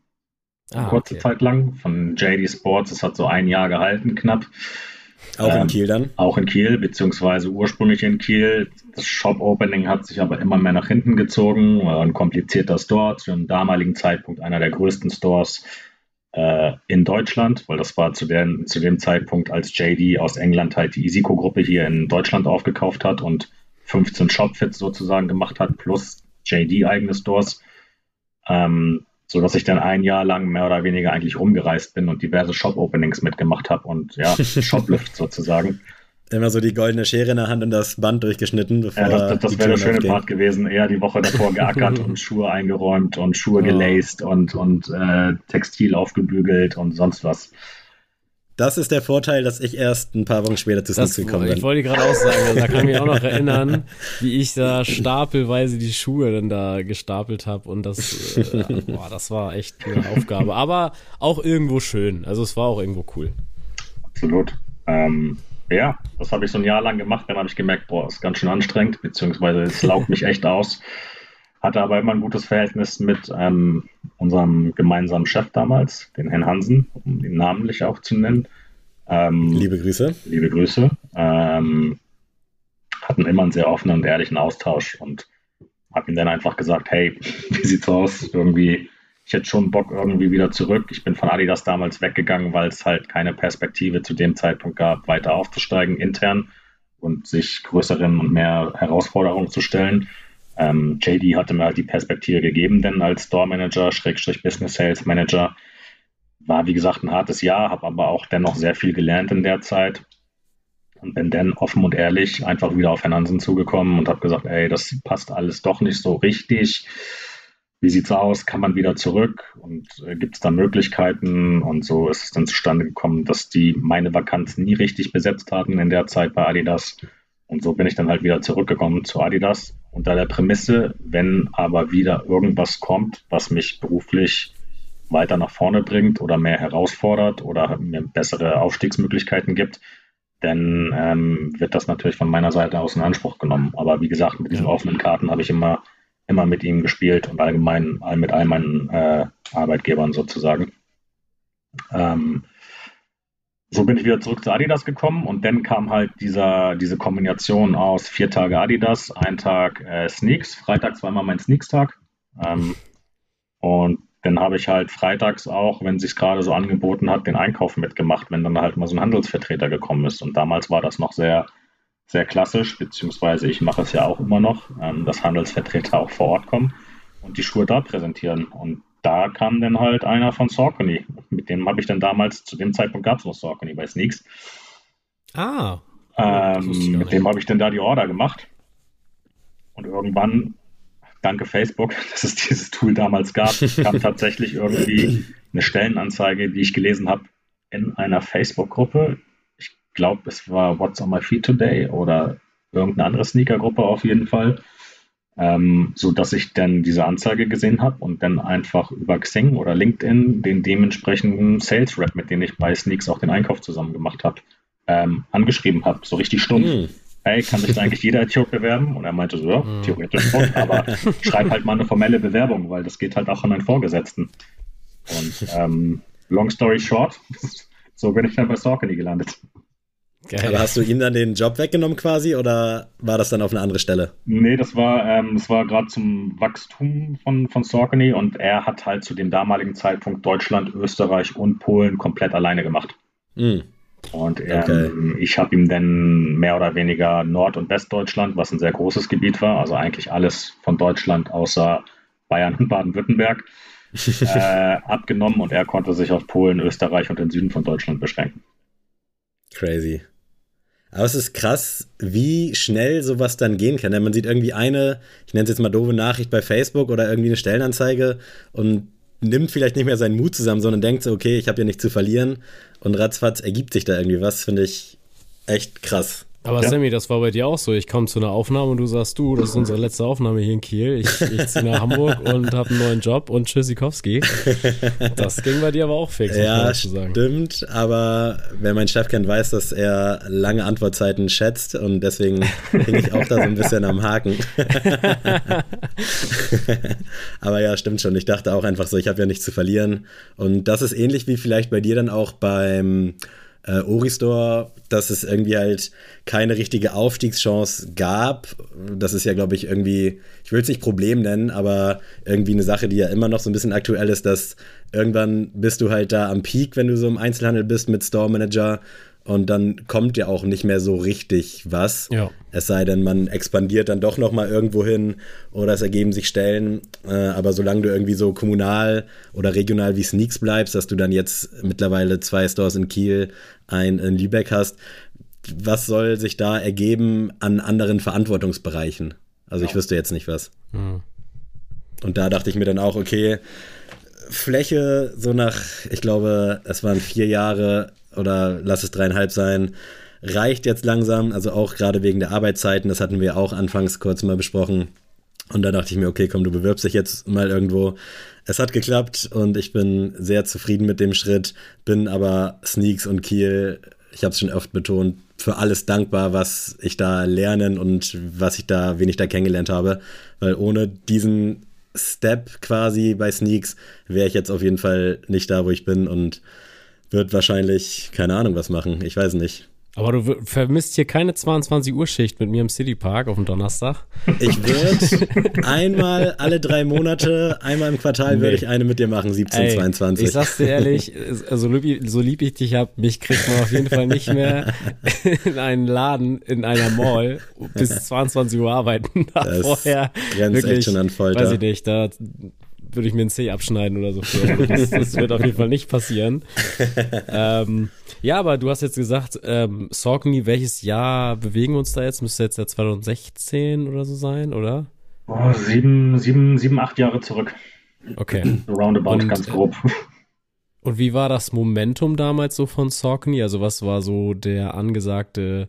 D: Ah, kurze okay. Zeit lang. Von JD Sports, das hat so ein Jahr gehalten, knapp.
C: Auch ähm, in Kiel dann?
D: Auch in Kiel, beziehungsweise ursprünglich in Kiel. Das Shop-Opening hat sich aber immer mehr nach hinten gezogen. War ein komplizierter Store, zu einem damaligen Zeitpunkt einer der größten Stores äh, in Deutschland, weil das war zu, den, zu dem Zeitpunkt, als JD aus England halt die Isico-Gruppe hier in Deutschland aufgekauft hat und 15 Shopfits sozusagen gemacht hat, plus JD eigene Stores, ähm, so dass ich dann ein Jahr lang mehr oder weniger eigentlich rumgereist bin und diverse Shop-Openings mitgemacht habe und ja, Shoplift sozusagen.
C: Immer so die goldene Schere in der Hand und das Band durchgeschnitten.
D: Bevor ja, das, das wäre der schöne aufging. Part gewesen. Eher die Woche davor geackert und Schuhe eingeräumt und Schuhe oh. gelaced und, und äh, Textil aufgebügelt und sonst was.
C: Das ist der Vorteil, dass ich erst ein paar Wochen später zu Sneaks gekommen bin.
B: Ich wollte gerade auch sagen, also da kann ich mich auch noch erinnern, wie ich da stapelweise die Schuhe dann da gestapelt habe und das, äh, boah, das war echt eine Aufgabe. Aber auch irgendwo schön. Also es war auch irgendwo cool.
D: Absolut. Ähm, ja, das habe ich so ein Jahr lang gemacht. Dann habe ich gemerkt, boah, ist ganz schön anstrengend, beziehungsweise es laugt mich echt aus. Hatte aber immer ein gutes Verhältnis mit ähm, unserem gemeinsamen Chef damals, den Herrn Hansen, um ihn namentlich auch zu nennen.
C: Ähm, liebe Grüße.
D: Liebe Grüße. Ähm, hatten immer einen sehr offenen und ehrlichen Austausch und habe ihm dann einfach gesagt, hey, wie sieht's aus? Irgendwie ich hätte schon Bock irgendwie wieder zurück. Ich bin von Adidas damals weggegangen, weil es halt keine Perspektive zu dem Zeitpunkt gab, weiter aufzusteigen intern und sich größeren und mehr Herausforderungen zu stellen. Ähm, JD hatte mir halt die Perspektive gegeben, denn als Store Manager, Schrägstrich Business Sales Manager, war wie gesagt ein hartes Jahr, habe aber auch dennoch sehr viel gelernt in der Zeit und bin dann offen und ehrlich einfach wieder auf Hansen zugekommen und habe gesagt, ey, das passt alles doch nicht so richtig. Wie sieht's aus? Kann man wieder zurück? Und äh, gibt es da Möglichkeiten? Und so ist es dann zustande gekommen, dass die meine Vakanz nie richtig besetzt hatten in der Zeit bei Adidas. Und so bin ich dann halt wieder zurückgekommen zu Adidas unter der Prämisse, wenn aber wieder irgendwas kommt, was mich beruflich weiter nach vorne bringt oder mehr herausfordert oder mir bessere Aufstiegsmöglichkeiten gibt, dann ähm, wird das natürlich von meiner Seite aus in Anspruch genommen. Aber wie gesagt, mit diesen offenen Karten habe ich immer, immer mit ihm gespielt und allgemein mit all meinen äh, Arbeitgebern sozusagen. Ähm, so bin ich wieder zurück zu Adidas gekommen und dann kam halt dieser, diese Kombination aus vier Tage Adidas, ein Tag äh, Sneaks. Freitags war immer mein Sneaks-Tag. Ähm, und dann habe ich halt freitags auch, wenn sich gerade so angeboten hat, den Einkauf mitgemacht, wenn dann halt mal so ein Handelsvertreter gekommen ist. Und damals war das noch sehr, sehr klassisch, beziehungsweise ich mache es ja auch immer noch, ähm, dass Handelsvertreter auch vor Ort kommen und die Schuhe da präsentieren. Und da kam dann halt einer von Saucony. Mit dem habe ich dann damals, zu dem Zeitpunkt gab es noch Saucony bei Sneaks.
B: Ah.
D: Ähm, mit dem habe ich dann da die Order gemacht. Und irgendwann danke Facebook, dass es dieses Tool damals gab, kam tatsächlich irgendwie eine Stellenanzeige, die ich gelesen habe, in einer Facebook-Gruppe. Ich glaube, es war What's on my feed today oder irgendeine andere Sneaker-Gruppe auf jeden Fall. Ähm, so dass ich dann diese Anzeige gesehen habe und dann einfach über Xing oder LinkedIn den dementsprechenden Sales Rep, mit dem ich bei Sneaks auch den Einkauf zusammen gemacht habe, ähm, angeschrieben habe, so richtig stumpf. Mm hey, kann sich eigentlich jeder Idiot bewerben? Und er meinte so, ja, mhm. theoretisch schon, aber schreib halt mal eine formelle Bewerbung, weil das geht halt auch an einen Vorgesetzten. Und ähm, long story short, so bin ich dann bei Saucony gelandet.
C: Geil. Aber hast du ihm dann den Job weggenommen quasi oder war das dann auf eine andere Stelle?
D: Nee, das war, ähm, das war gerade zum Wachstum von, von Saucony und er hat halt zu dem damaligen Zeitpunkt Deutschland, Österreich und Polen komplett alleine gemacht. Mhm. Und ähm, okay. ich habe ihm dann mehr oder weniger Nord- und Westdeutschland, was ein sehr großes Gebiet war, also eigentlich alles von Deutschland außer Bayern und Baden-Württemberg, äh, abgenommen und er konnte sich auf Polen, Österreich und den Süden von Deutschland beschränken.
C: Crazy. Aber es ist krass, wie schnell sowas dann gehen kann. Man sieht irgendwie eine, ich nenne es jetzt mal doofe Nachricht bei Facebook oder irgendwie eine Stellenanzeige und nimmt vielleicht nicht mehr seinen Mut zusammen, sondern denkt so, okay, ich habe ja nichts zu verlieren und ratzfatz ergibt sich da irgendwie was, finde ich echt krass.
B: Aber ja. Sammy, das war bei dir auch so. Ich komme zu einer Aufnahme und du sagst, du, das ist unsere letzte Aufnahme hier in Kiel. Ich, ich ziehe nach Hamburg und habe einen neuen Job und Tschüssikowski. Das ging bei dir aber auch fix,
C: ja, stimmt. Aber wer meinen Chef kennt, weiß, dass er lange Antwortzeiten schätzt und deswegen hing ich auch da so ein bisschen am Haken. aber ja, stimmt schon. Ich dachte auch einfach so, ich habe ja nichts zu verlieren. Und das ist ähnlich wie vielleicht bei dir dann auch beim äh, Oristore, dass es irgendwie halt keine richtige Aufstiegschance gab. Das ist ja, glaube ich, irgendwie, ich will es nicht Problem nennen, aber irgendwie eine Sache, die ja immer noch so ein bisschen aktuell ist, dass irgendwann bist du halt da am Peak, wenn du so im Einzelhandel bist mit Store Manager und dann kommt ja auch nicht mehr so richtig was. Ja. Es sei denn, man expandiert dann doch noch mal irgendwo hin oder es ergeben sich Stellen. Äh, aber solange du irgendwie so kommunal oder regional wie Sneaks bleibst, dass du dann jetzt mittlerweile zwei Stores in Kiel, ein in Lübeck hast, was soll sich da ergeben an anderen Verantwortungsbereichen? Also ja. ich wüsste jetzt nicht was. Mhm. Und da dachte ich mir dann auch, okay, Fläche so nach, ich glaube, es waren vier Jahre oder lass es dreieinhalb sein, reicht jetzt langsam. Also auch gerade wegen der Arbeitszeiten, das hatten wir auch anfangs kurz mal besprochen. Und da dachte ich mir, okay, komm, du bewirbst dich jetzt mal irgendwo. Es hat geklappt und ich bin sehr zufrieden mit dem Schritt, bin aber Sneaks und Kiel, ich habe es schon oft betont, für alles dankbar, was ich da lernen und was ich da, wen ich da kennengelernt habe. Weil ohne diesen Step quasi bei Sneaks wäre ich jetzt auf jeden Fall nicht da, wo ich bin und wird wahrscheinlich keine Ahnung was machen. Ich weiß nicht.
B: Aber du vermisst hier keine 22 Uhr Schicht mit mir im City Park auf dem Donnerstag.
C: Ich würde einmal alle drei Monate, einmal im Quartal nee. würde ich eine mit dir machen, 17, Ey, 22.
B: Ich sag's dir ehrlich, so lieb, so lieb ich dich hab, mich kriegt man auf jeden Fall nicht mehr in einen Laden, in einer Mall bis 22 Uhr arbeiten. Da das vorher
C: grenzt wirklich, echt schon an Folter.
B: Weiß ich nicht, da würde ich mir einen C abschneiden oder so. Das, das, wird auf jeden Fall nicht passieren. ähm, ja, aber du hast jetzt gesagt, ähm, Saucony, welches Jahr bewegen wir uns da jetzt? Müsste jetzt ja 2016 oder so sein, oder?
D: Oh, sieben, sieben, sieben, acht Jahre zurück.
B: Okay.
D: Roundabout, und, ganz grob.
B: Und wie war das Momentum damals so von Saucony? Also was war so der angesagte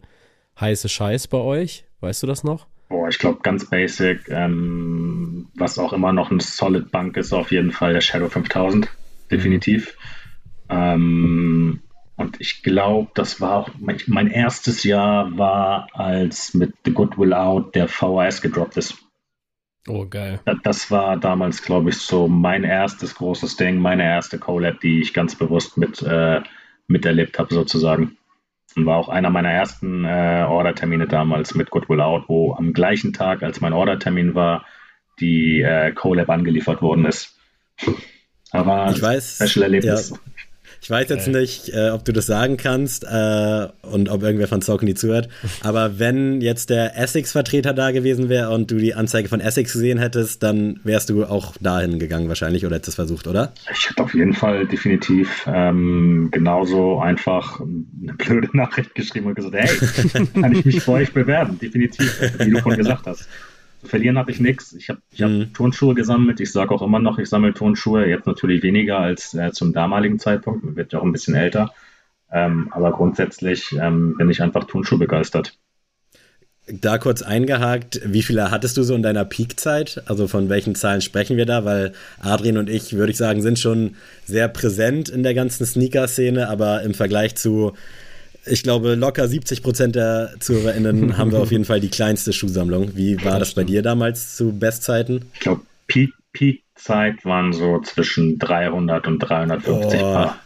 B: heiße Scheiß bei euch? Weißt du das noch?
D: Boah, ich glaube ganz basic, ähm, was auch immer noch ein Solid Bank ist, auf jeden Fall der Shadow 5000, definitiv. Ähm, und ich glaube, das war auch mein, mein, erstes Jahr war, als mit The Goodwill Out der VHS gedroppt ist.
B: Oh, geil.
D: Das war damals, glaube ich, so mein erstes großes Ding, meine erste Collab, die ich ganz bewusst mit, äh, miterlebt habe, sozusagen. Und war auch einer meiner ersten äh, Ordertermine damals mit Goodwill Out, wo am gleichen Tag, als mein Ordertermin war, die äh, Colab angeliefert worden ist.
C: Aber ich weiß, Special Erlebnis. Ja, ich weiß jetzt nicht, äh, ob du das sagen kannst äh, und ob irgendwer von Saucony zuhört, aber wenn jetzt der Essex-Vertreter da gewesen wäre und du die Anzeige von Essex gesehen hättest, dann wärst du auch dahin gegangen wahrscheinlich oder hättest es versucht, oder?
D: Ich hätte auf jeden Fall definitiv ähm, genauso einfach eine blöde Nachricht geschrieben und gesagt, hey, kann ich mich für euch bewerben? Definitiv, wie du vorhin gesagt hast verlieren habe ich nichts. Ich habe ich hab mhm. Turnschuhe gesammelt. Ich sage auch immer noch, ich sammle Turnschuhe. Jetzt natürlich weniger als äh, zum damaligen Zeitpunkt. Man wird ja auch ein bisschen älter. Ähm, aber grundsätzlich ähm, bin ich einfach Turnschuh begeistert.
C: Da kurz eingehakt, wie viele hattest du so in deiner Peakzeit? Also von welchen Zahlen sprechen wir da? Weil Adrian und ich, würde ich sagen, sind schon sehr präsent in der ganzen Sneaker-Szene, aber im Vergleich zu ich glaube, locker 70 Prozent der ZuhörerInnen haben wir auf jeden Fall die kleinste Schuhsammlung. Wie war das bei dir damals zu Bestzeiten?
D: Ich glaube, Peak-Zeit waren so zwischen 300 und 350 oh, Paar.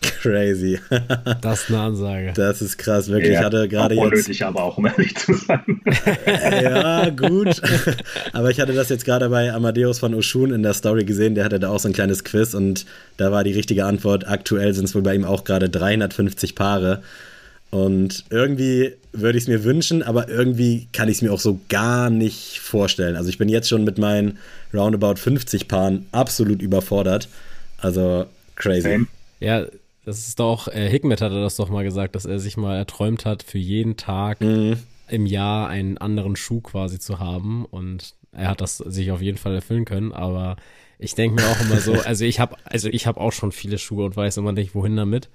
C: Crazy.
B: das ist eine Ansage.
C: Das ist krass, wirklich. Ja, ich hatte gerade jetzt.
D: Unnötig, aber auch, um ehrlich zu sein.
C: ja, gut. aber ich hatte das jetzt gerade bei Amadeus von Oshun in der Story gesehen. Der hatte da auch so ein kleines Quiz und da war die richtige Antwort. Aktuell sind es wohl bei ihm auch gerade 350 Paare. Und irgendwie würde ich es mir wünschen, aber irgendwie kann ich es mir auch so gar nicht vorstellen. Also ich bin jetzt schon mit meinen roundabout 50 Paaren absolut überfordert. Also crazy.
B: Ja, das ist doch, äh, Hikmet hatte das doch mal gesagt, dass er sich mal erträumt hat, für jeden Tag mhm. im Jahr einen anderen Schuh quasi zu haben. Und er hat das sich auf jeden Fall erfüllen können, aber ich denke mir auch immer so, also ich habe, also ich habe auch schon viele Schuhe und weiß immer nicht, wohin damit.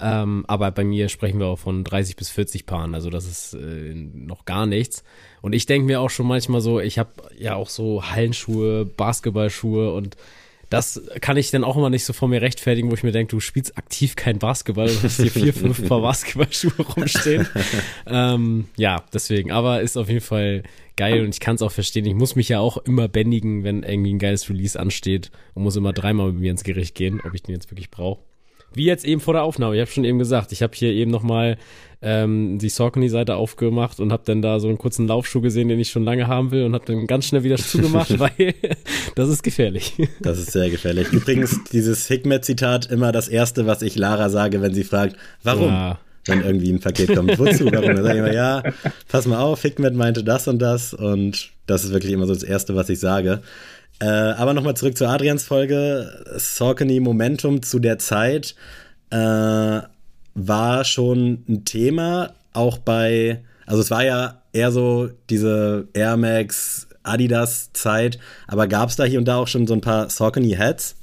B: Ähm, aber bei mir sprechen wir auch von 30 bis 40 Paaren, also das ist äh, noch gar nichts. Und ich denke mir auch schon manchmal so, ich habe ja auch so Hallenschuhe, Basketballschuhe und das kann ich dann auch immer nicht so vor mir rechtfertigen, wo ich mir denke, du spielst aktiv kein Basketball und hast hier vier, fünf Paar Basketballschuhe rumstehen. ähm, ja, deswegen, aber ist auf jeden Fall geil und ich kann es auch verstehen. Ich muss mich ja auch immer bändigen, wenn irgendwie ein geiles Release ansteht und muss immer dreimal mit mir ins Gericht gehen, ob ich den jetzt wirklich brauche. Wie jetzt eben vor der Aufnahme. Ich habe schon eben gesagt, ich habe hier eben nochmal ähm, die Saucony-Seite aufgemacht und habe dann da so einen kurzen Laufschuh gesehen, den ich schon lange haben will und habe dann ganz schnell wieder zugemacht, weil das ist gefährlich.
C: Das ist sehr gefährlich. Übrigens, dieses Hikmet-Zitat immer das erste, was ich Lara sage, wenn sie fragt, warum? Ja wenn irgendwie ein Paket kommt. Wozu? Warum? Dann sage ich immer, ja, pass mal auf, Hikmet meinte das und das und das ist wirklich immer so das Erste, was ich sage. Äh, aber nochmal zurück zu Adrians Folge. Saucony Momentum zu der Zeit äh, war schon ein Thema, auch bei, also es war ja eher so diese Air Max Adidas Zeit, aber gab es da hier und da auch schon so ein paar Saucony Heads?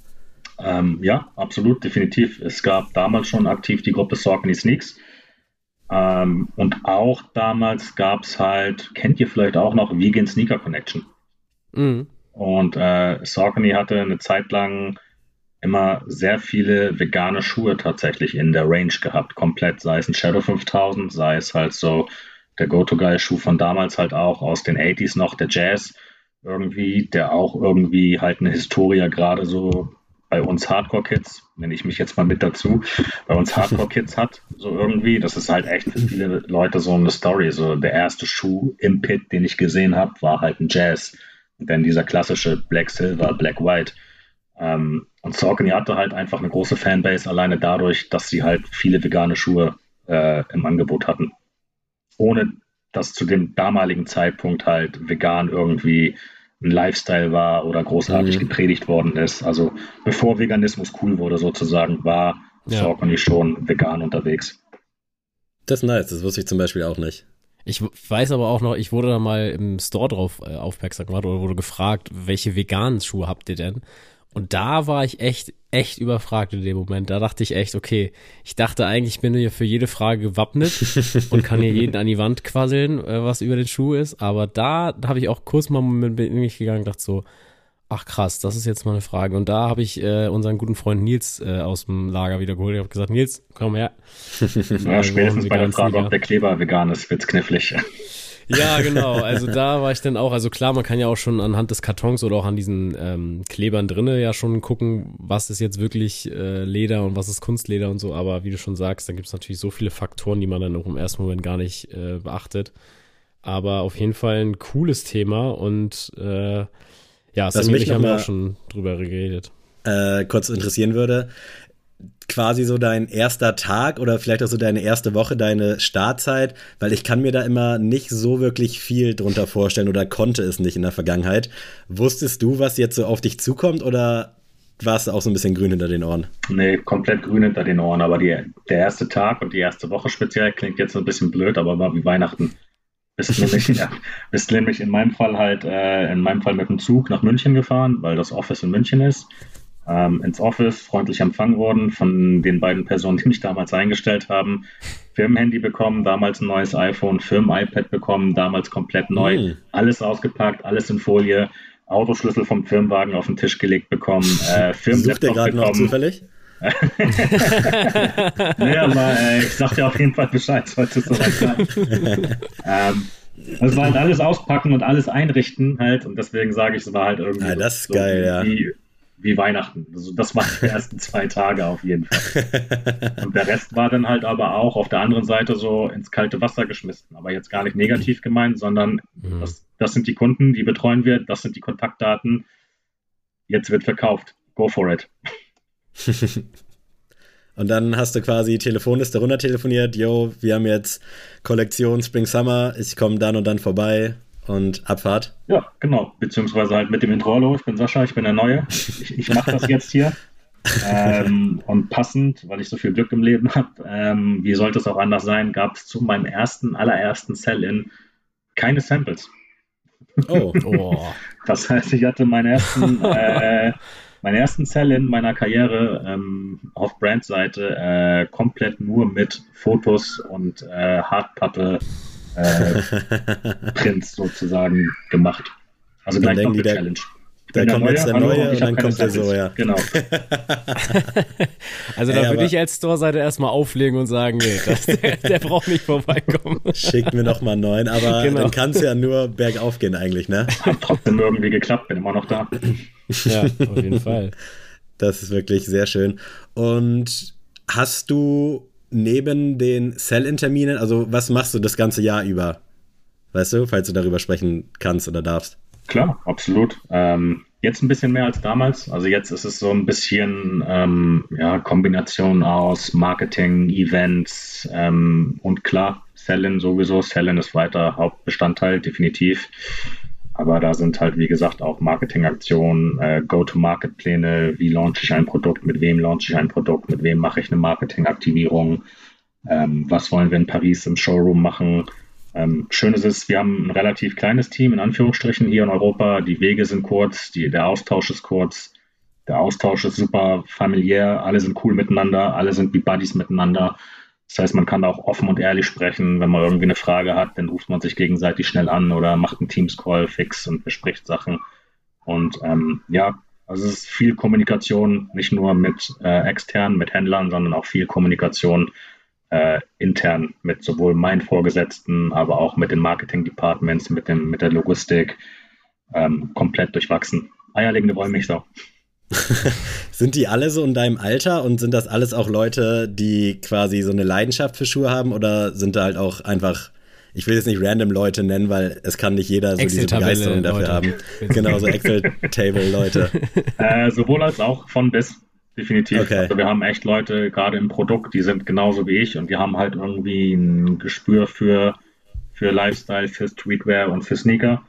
D: Ähm, ja, absolut, definitiv. Es gab damals schon aktiv die Gruppe Saucony Sneaks. Ähm, und auch damals gab es halt, kennt ihr vielleicht auch noch Vegan Sneaker Connection? Mhm. Und äh, Saucony hatte eine Zeit lang immer sehr viele vegane Schuhe tatsächlich in der Range gehabt, komplett, sei es ein Shadow 5000, sei es halt so der Go-To-Guy-Schuh von damals halt auch aus den 80s noch, der Jazz irgendwie, der auch irgendwie halt eine Historie gerade so bei uns Hardcore-Kids, nenne ich mich jetzt mal mit dazu, bei uns Hardcore-Kids hat, so irgendwie. Das ist halt echt für viele Leute so eine Story. So der erste Schuh im Pit, den ich gesehen habe, war halt ein Jazz. Dann dieser klassische Black Silver, Black White. Ähm, und Saucony hatte halt einfach eine große Fanbase, alleine dadurch, dass sie halt viele vegane Schuhe äh, im Angebot hatten. Ohne dass zu dem damaligen Zeitpunkt halt vegan irgendwie ein Lifestyle war oder großartig mhm. gepredigt worden ist. Also bevor Veganismus cool wurde sozusagen, war ja. Saucony schon vegan unterwegs.
C: Das ist nice, das wusste ich zum Beispiel auch nicht.
B: Ich weiß aber auch noch, ich wurde da mal im Store drauf äh, aufmerksam gemacht oder wurde gefragt, welche veganen Schuhe habt ihr denn? Und da war ich echt, echt überfragt in dem Moment. Da dachte ich echt, okay, ich dachte eigentlich, ich bin hier für jede Frage gewappnet und kann hier jeden an die Wand quasseln, äh, was über den Schuh ist. Aber da, da habe ich auch kurz mal mit mich gegangen und dachte so, ach krass, das ist jetzt mal eine Frage. Und da habe ich äh, unseren guten Freund Nils äh, aus dem Lager wieder geholt. Ich habe gesagt, Nils, komm her.
D: Ja, spätestens bei der Frage, ob der Kleber vegan ist, wird's knifflig.
B: Ja, genau. Also da war ich dann auch, also klar, man kann ja auch schon anhand des Kartons oder auch an diesen ähm, Klebern drinnen ja schon gucken, was ist jetzt wirklich äh, Leder und was ist Kunstleder und so. Aber wie du schon sagst, da gibt es natürlich so viele Faktoren, die man dann auch im ersten Moment gar nicht äh, beachtet. Aber auf jeden Fall ein cooles Thema und äh, ja, Sammy und ich haben ja auch schon drüber geredet.
C: Äh, kurz interessieren würde, quasi so dein erster Tag oder vielleicht auch so deine erste Woche, deine Startzeit, weil ich kann mir da immer nicht so wirklich viel drunter vorstellen oder konnte es nicht in der Vergangenheit. Wusstest du, was jetzt so auf dich zukommt oder warst du auch so ein bisschen grün hinter den Ohren?
D: Nee, komplett grün hinter den Ohren, aber die, der erste Tag und die erste Woche speziell klingt jetzt ein bisschen blöd, aber war wie Weihnachten. Bist nämlich, ja, bist nämlich in meinem Fall halt, äh, in meinem Fall mit dem Zug nach München gefahren, weil das Office in München ist ähm, ins Office, freundlich empfangen worden von den beiden Personen, die mich damals eingestellt haben. Firmenhandy bekommen, damals ein neues iPhone, Firmen-iPad bekommen, damals komplett neu, mhm. alles ausgepackt, alles in Folie, Autoschlüssel vom Firmenwagen auf den Tisch gelegt bekommen, äh,
C: Sucht der gerade noch zufällig?
D: Nee, aber äh, ich sag dir auf jeden Fall Bescheid, sollte es soweit sein. ähm, es war halt alles auspacken und alles einrichten halt und deswegen sage ich, es war halt irgendwie.
C: Ah, das ist so geil, ja.
D: Wie, wie Weihnachten. Also das waren die ersten zwei Tage auf jeden Fall. Und der Rest war dann halt aber auch auf der anderen Seite so ins kalte Wasser geschmissen. Aber jetzt gar nicht negativ gemeint, sondern mhm. das, das sind die Kunden, die betreuen wir, das sind die Kontaktdaten. Jetzt wird verkauft. Go for it.
C: Und dann hast du quasi Telefonliste runter telefoniert, yo, wir haben jetzt Kollektion Spring Summer, ich komme dann und dann vorbei und Abfahrt.
D: Ja, genau. Beziehungsweise halt mit dem Intro, hallo, ich bin Sascha, ich bin der Neue. Ich, ich mache das jetzt hier. ähm, und passend, weil ich so viel Glück im Leben habe, ähm, wie sollte es auch anders sein, gab es zu meinem ersten, allerersten Sell-In keine Samples. Oh. oh. Das heißt, ich hatte meinen ersten, äh, meinen ersten Sell-In meiner Karriere ähm, auf Brandseite äh, komplett nur mit Fotos und äh, Hardpatte äh, Prints sozusagen gemacht. Also gleich noch eine Challenge.
C: Da kommt jetzt der neue und dann kommt der so, ja.
D: Genau.
B: also da würde ich als Store-Seite erstmal auflegen und sagen, nee, das, der, der, braucht nicht vorbeikommen.
C: Schickt mir noch mal einen neuen, aber genau. dann kann es ja nur bergauf gehen eigentlich, ne?
D: Hat trotzdem irgendwie geklappt, bin immer noch da.
B: Ja, auf jeden Fall.
C: Das ist wirklich sehr schön. Und hast du neben den Sell-In-Terminen, also was machst du das ganze Jahr über? Weißt du, falls du darüber sprechen kannst oder darfst?
D: Klar, absolut. Ähm, jetzt ein bisschen mehr als damals. Also jetzt ist es so ein bisschen ähm, ja, Kombination aus Marketing, Events ähm, und klar, Sell-In sowieso. Sell-In ist weiter Hauptbestandteil, definitiv. Aber da sind halt, wie gesagt, auch Marketingaktionen, äh, Go-to-Market-Pläne, wie launche ich ein Produkt, mit wem launche ich ein Produkt, mit wem mache ich eine Marketingaktivierung, ähm, was wollen wir in Paris im Showroom machen. Ähm, schön ist es, wir haben ein relativ kleines Team, in Anführungsstrichen, hier in Europa. Die Wege sind kurz, die, der Austausch ist kurz, der Austausch ist super familiär, alle sind cool miteinander, alle sind wie Buddies miteinander. Das heißt, man kann auch offen und ehrlich sprechen. Wenn man irgendwie eine Frage hat, dann ruft man sich gegenseitig schnell an oder macht einen Teams-Call fix und bespricht Sachen. Und ähm, ja, also es ist viel Kommunikation, nicht nur mit äh, externen, mit Händlern, sondern auch viel Kommunikation äh, intern mit sowohl meinen Vorgesetzten, aber auch mit den Marketing-Departments, mit, dem, mit der Logistik, ähm, komplett durchwachsen. Eierlegende Wollmilchsau.
C: sind die alle so in deinem Alter und sind das alles auch Leute, die quasi so eine Leidenschaft für Schuhe haben oder sind da halt auch einfach ich will jetzt nicht random Leute nennen, weil es kann nicht jeder so diese Begeisterung dafür Leute. haben. genau, so Excel-Table-Leute.
D: Äh, sowohl als auch von bis, definitiv. Okay. Also wir haben echt Leute, gerade im Produkt, die sind genauso wie ich und die haben halt irgendwie ein Gespür für, für Lifestyle, für Streetwear und für Sneaker.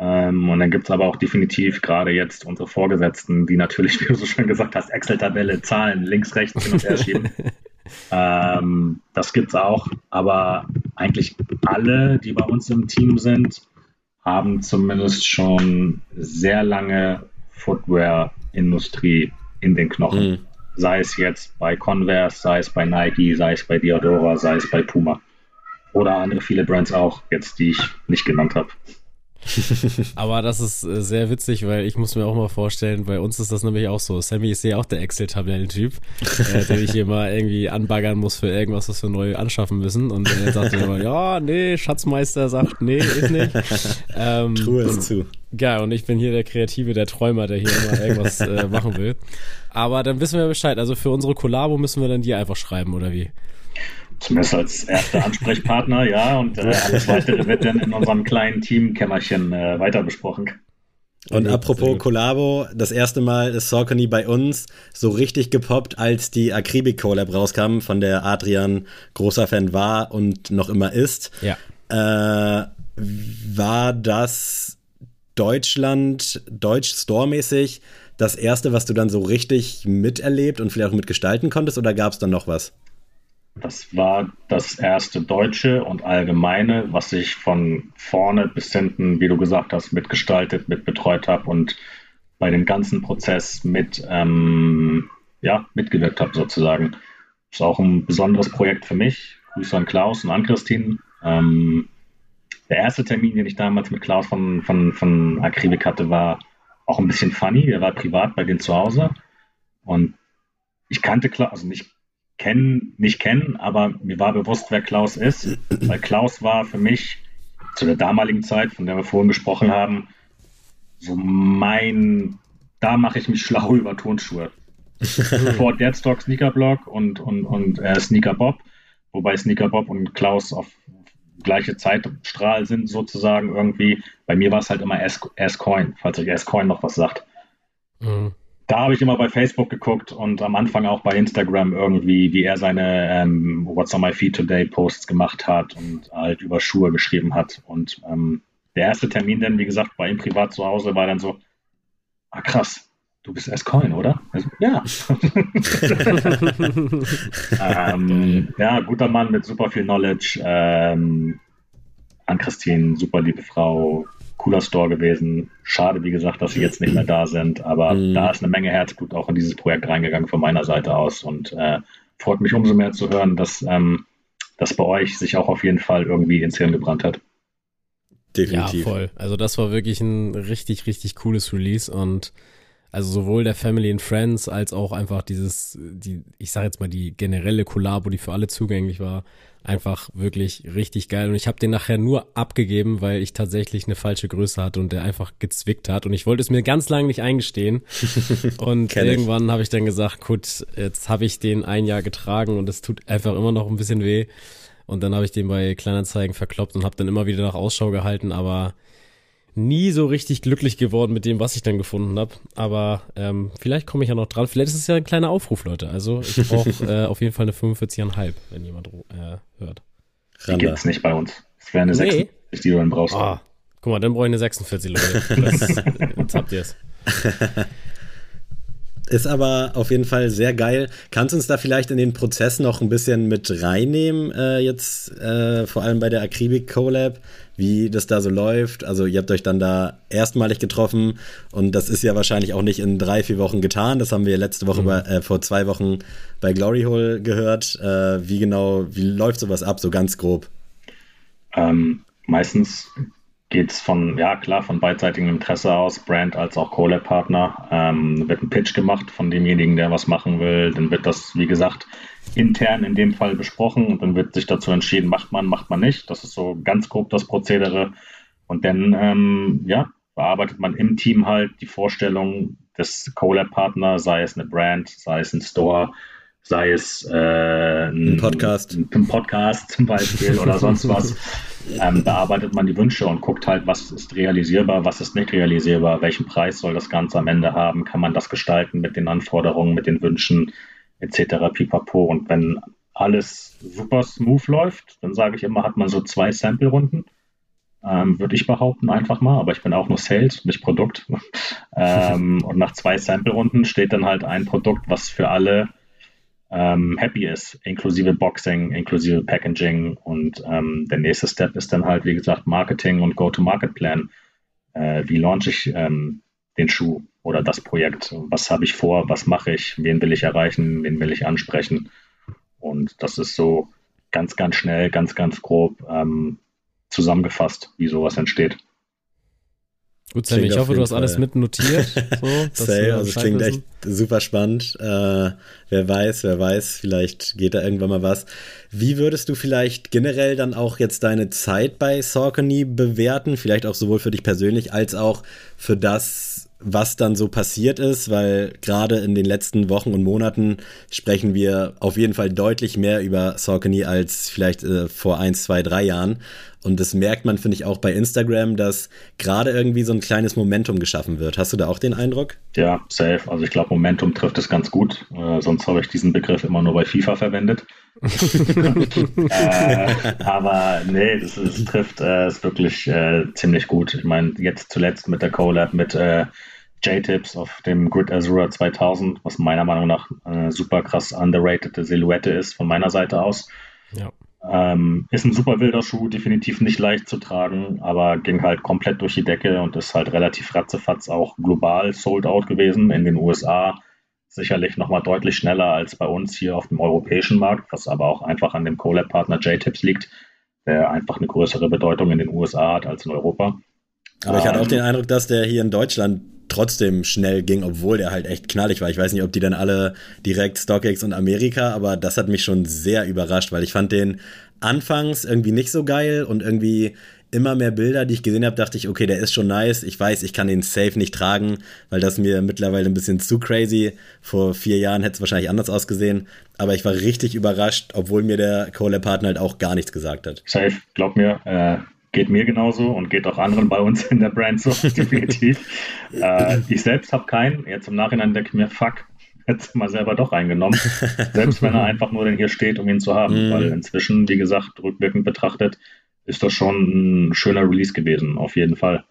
D: Ähm, und dann gibt es aber auch definitiv gerade jetzt unsere Vorgesetzten, die natürlich, wie du so schön gesagt hast, Excel-Tabelle, Zahlen links, rechts hin und her schieben. ähm, das es auch, aber eigentlich alle, die bei uns im Team sind, haben zumindest schon sehr lange Footwear-Industrie in den Knochen. Mhm. Sei es jetzt bei Converse, sei es bei Nike, sei es bei Diodora, sei es bei Puma. Oder andere viele Brands auch, jetzt die ich nicht genannt habe.
B: Aber das ist äh, sehr witzig, weil ich muss mir auch mal vorstellen, bei uns ist das nämlich auch so. Sammy ist ja auch der Excel-Tabellentyp, äh, den ich hier mal irgendwie anbaggern muss für irgendwas, was wir neu anschaffen müssen. Und er sagt immer, ja, nee, Schatzmeister sagt, nee, ist nicht.
C: Ähm, True ist zu.
B: Ja, und ich bin hier der Kreative, der Träumer, der hier immer irgendwas äh, machen will. Aber dann wissen wir Bescheid. Also für unsere Kollabo müssen wir dann dir einfach schreiben, oder wie?
D: Zumindest als erster Ansprechpartner, ja. Und äh, alles weitere wird dann in unserem kleinen Teamkämmerchen äh, weiter besprochen.
C: Und ja, apropos Collabo, das erste Mal ist Saucony bei uns so richtig gepoppt, als die Akribik Collab rauskam, von der Adrian großer Fan war und noch immer ist.
B: Ja.
C: Äh, war das Deutschland, Deutsch Store-mäßig das erste, was du dann so richtig miterlebt und vielleicht auch mitgestalten konntest oder gab es dann noch was?
D: Das war das erste Deutsche und Allgemeine, was ich von vorne bis hinten, wie du gesagt hast, mitgestaltet, mitbetreut habe und bei dem ganzen Prozess mit, ähm, ja, mitgewirkt habe sozusagen. Ist auch ein besonderes Projekt für mich. Grüße an Klaus und an Christine. Ähm, der erste Termin, den ich damals mit Klaus von, von, von Akribik hatte, war auch ein bisschen funny. Der war privat bei denen zu Hause. Und ich kannte Klaus, also nicht kennen, nicht kennen, aber mir war bewusst, wer Klaus ist, weil Klaus war für mich zu der damaligen Zeit, von der wir vorhin gesprochen haben, so mein, da mache ich mich schlau über Tonschuhe. Vor Deadstock Sneaker Blog und, und, und äh, Sneaker Bob, wobei Sneaker Bob und Klaus auf gleiche Zeitstrahl sind sozusagen irgendwie. Bei mir war es halt immer S-Coin, falls euch S-Coin noch was sagt. Mhm da habe ich immer bei Facebook geguckt und am Anfang auch bei Instagram irgendwie, wie er seine ähm, What's on my feet today Posts gemacht hat und halt über Schuhe geschrieben hat. Und ähm, der erste Termin dann, wie gesagt, bei ihm privat zu Hause war dann so, ah krass, du bist S-Coin, oder? Also, ja. ähm, ja, guter Mann mit super viel Knowledge. Ähm, an Christine, super liebe Frau, cooler Store gewesen. Schade, wie gesagt, dass sie jetzt nicht mehr da sind, aber mhm. da ist eine Menge Herzblut auch in dieses Projekt reingegangen von meiner Seite aus und äh, freut mich umso mehr zu hören, dass ähm, das bei euch sich auch auf jeden Fall irgendwie ins Hirn gebrannt hat.
B: Definitiv. Ja, voll. Also das war wirklich ein richtig, richtig cooles Release und also sowohl der Family and Friends als auch einfach dieses, die, ich sag jetzt mal die generelle Kollabo, die für alle zugänglich war, einfach wirklich richtig geil. Und ich habe den nachher nur abgegeben, weil ich tatsächlich eine falsche Größe hatte und der einfach gezwickt hat. Und ich wollte es mir ganz lange nicht eingestehen. und irgendwann habe ich dann gesagt, gut, jetzt habe ich den ein Jahr getragen und es tut einfach immer noch ein bisschen weh. Und dann habe ich den bei Kleinanzeigen verkloppt und habe dann immer wieder nach Ausschau gehalten, aber nie so richtig glücklich geworden mit dem, was ich dann gefunden habe. Aber ähm, vielleicht komme ich ja noch dran. Vielleicht ist es ja ein kleiner Aufruf, Leute. Also ich brauche äh, auf jeden Fall eine 45,5, wenn jemand äh, hört.
D: Die gibt es nicht bei uns. Es wäre eine nee. 46, die du dann brauchst.
B: Ah, guck mal, dann brauche ich eine 46, Leute. Das, jetzt habt ihr es.
C: Ist aber auf jeden Fall sehr geil. Kannst du uns da vielleicht in den Prozess noch ein bisschen mit reinnehmen, äh, jetzt äh, vor allem bei der Akribik Collab, wie das da so läuft? Also ihr habt euch dann da erstmalig getroffen und das ist ja wahrscheinlich auch nicht in drei, vier Wochen getan. Das haben wir letzte Woche mhm. bei, äh, vor zwei Wochen bei Glory Hole gehört. Äh, wie genau, wie läuft sowas ab, so ganz grob?
D: Ähm, meistens geht es von, ja klar, von beidseitigem Interesse aus, Brand als auch Collab-Partner. Ähm, wird ein Pitch gemacht von demjenigen, der was machen will. Dann wird das, wie gesagt, intern in dem Fall besprochen und dann wird sich dazu entschieden, macht man, macht man nicht. Das ist so ganz grob das Prozedere. Und dann, ähm, ja, bearbeitet man im Team halt die Vorstellung des Collab-Partners, sei es eine Brand, sei es ein Store, sei es äh, ein,
C: ein, Podcast.
D: Ein, ein, Podcast zum Beispiel oder sonst was. Ähm, bearbeitet man die Wünsche und guckt halt, was ist realisierbar, was ist nicht realisierbar, welchen Preis soll das Ganze am Ende haben, kann man das gestalten mit den Anforderungen, mit den Wünschen etc. pipapo. Und wenn alles super smooth läuft, dann sage ich immer, hat man so zwei Sample-Runden. Ähm, würde ich behaupten, einfach mal, aber ich bin auch nur Sales, nicht Produkt. ähm, und nach zwei Sample-Runden steht dann halt ein Produkt, was für alle ähm, happy ist, inklusive Boxing, inklusive Packaging und ähm, der nächste Step ist dann halt, wie gesagt, Marketing und Go-to-Market-Plan. Äh, wie launche ich ähm, den Schuh oder das Projekt? Was habe ich vor? Was mache ich? Wen will ich erreichen? Wen will ich ansprechen? Und das ist so ganz, ganz schnell, ganz, ganz grob ähm, zusammefasst, wie sowas entsteht.
B: Gut, Sam, ich hoffe, du hast Fall. alles mitnotiert.
C: So, Say, also es klingt wissen. echt super spannend. Äh, wer weiß, wer weiß, vielleicht geht da irgendwann mal was. Wie würdest du vielleicht generell dann auch jetzt deine Zeit bei Saucony bewerten? Vielleicht auch sowohl für dich persönlich als auch für das, was dann so passiert ist, weil gerade in den letzten Wochen und Monaten sprechen wir auf jeden Fall deutlich mehr über Saucony als vielleicht äh, vor eins, zwei, drei Jahren. Und das merkt man, finde ich, auch bei Instagram, dass gerade irgendwie so ein kleines Momentum geschaffen wird. Hast du da auch den Eindruck?
D: Ja, safe. Also ich glaube, Momentum trifft es ganz gut. Äh, sonst habe ich diesen Begriff immer nur bei FIFA verwendet. äh, aber nee, das, das trifft äh, wirklich äh, ziemlich gut. Ich meine, jetzt zuletzt mit der Collab mit äh, J-Tips auf dem Grid Azura 2000, was meiner Meinung nach eine super krass underrated Silhouette ist von meiner Seite aus. Ja. Ähm, ist ein super wilder Schuh, definitiv nicht leicht zu tragen, aber ging halt komplett durch die Decke und ist halt relativ ratzefatz auch global sold out gewesen in den USA sicherlich nochmal deutlich schneller als bei uns hier auf dem europäischen Markt, was aber auch einfach an dem Collab-Partner JTips liegt, der einfach eine größere Bedeutung in den USA hat als in Europa.
C: Aber ich hatte auch ähm, den Eindruck, dass der hier in Deutschland trotzdem schnell ging, obwohl der halt echt knallig war. Ich weiß nicht, ob die dann alle direkt StockX und Amerika, aber das hat mich schon sehr überrascht, weil ich fand den anfangs irgendwie nicht so geil und irgendwie immer mehr Bilder, die ich gesehen habe, dachte ich, okay, der ist schon nice. Ich weiß, ich kann den safe nicht tragen, weil das mir mittlerweile ein bisschen zu crazy. Vor vier Jahren hätte es wahrscheinlich anders ausgesehen. Aber ich war richtig überrascht, obwohl mir der Collab-Partner halt auch gar nichts gesagt hat.
D: Safe, glaub mir, äh, geht mir genauso und geht auch anderen bei uns in der Brand so, definitiv. äh, ich selbst habe keinen. Jetzt im Nachhinein denke ich mir, fuck, jetzt mal selber doch reingenommen. Selbst wenn er einfach nur denn hier steht, um ihn zu haben. Mm. Weil inzwischen, wie gesagt, rückwirkend betrachtet, ist das schon ein schöner Release gewesen, auf jeden Fall.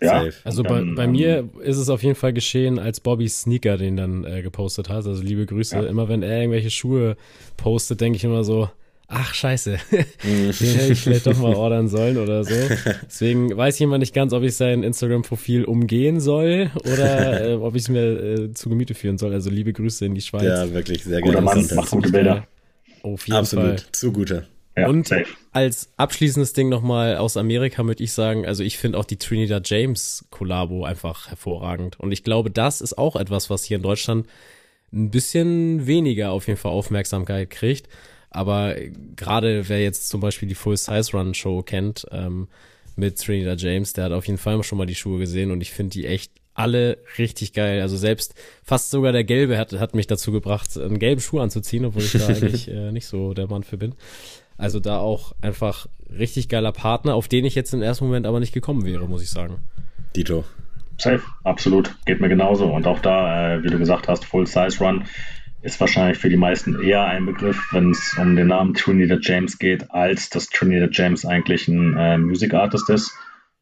B: Ja, also dann, bei, bei ähm, mir ist es auf jeden Fall geschehen, als Bobby Sneaker den dann äh, gepostet hat. Also liebe Grüße. Ja. Immer wenn er irgendwelche Schuhe postet, denke ich immer so, ach scheiße, den hätte ich vielleicht doch mal ordern sollen oder so. Deswegen weiß ich immer nicht ganz, ob ich sein Instagram-Profil umgehen soll oder äh, ob ich es mir äh, zu Gemüte führen soll. Also liebe Grüße in die Schweiz.
C: Ja, wirklich sehr gerne.
D: Guter Mann, macht gute Bilder.
B: Auf jeden Absolut, Fall.
C: zu gute.
B: Ja, und safe. als abschließendes Ding nochmal aus Amerika würde ich sagen, also ich finde auch die Trinidad James Kollabo einfach hervorragend. Und ich glaube, das ist auch etwas, was hier in Deutschland ein bisschen weniger auf jeden Fall Aufmerksamkeit kriegt. Aber gerade wer jetzt zum Beispiel die Full Size Run Show kennt, ähm, mit Trinidad James, der hat auf jeden Fall schon mal die Schuhe gesehen und ich finde die echt alle richtig geil. Also selbst fast sogar der gelbe hat, hat mich dazu gebracht, einen gelben Schuh anzuziehen, obwohl ich da eigentlich äh, nicht so der Mann für bin. Also da auch einfach richtig geiler Partner, auf den ich jetzt im ersten Moment aber nicht gekommen wäre, muss ich sagen.
C: Dito.
D: Safe, absolut. Geht mir genauso. Und auch da, äh, wie du gesagt hast, Full Size Run ist wahrscheinlich für die meisten eher ein Begriff, wenn es um den Namen Trinidad James geht, als dass Trinidad James eigentlich ein äh, Music Artist ist.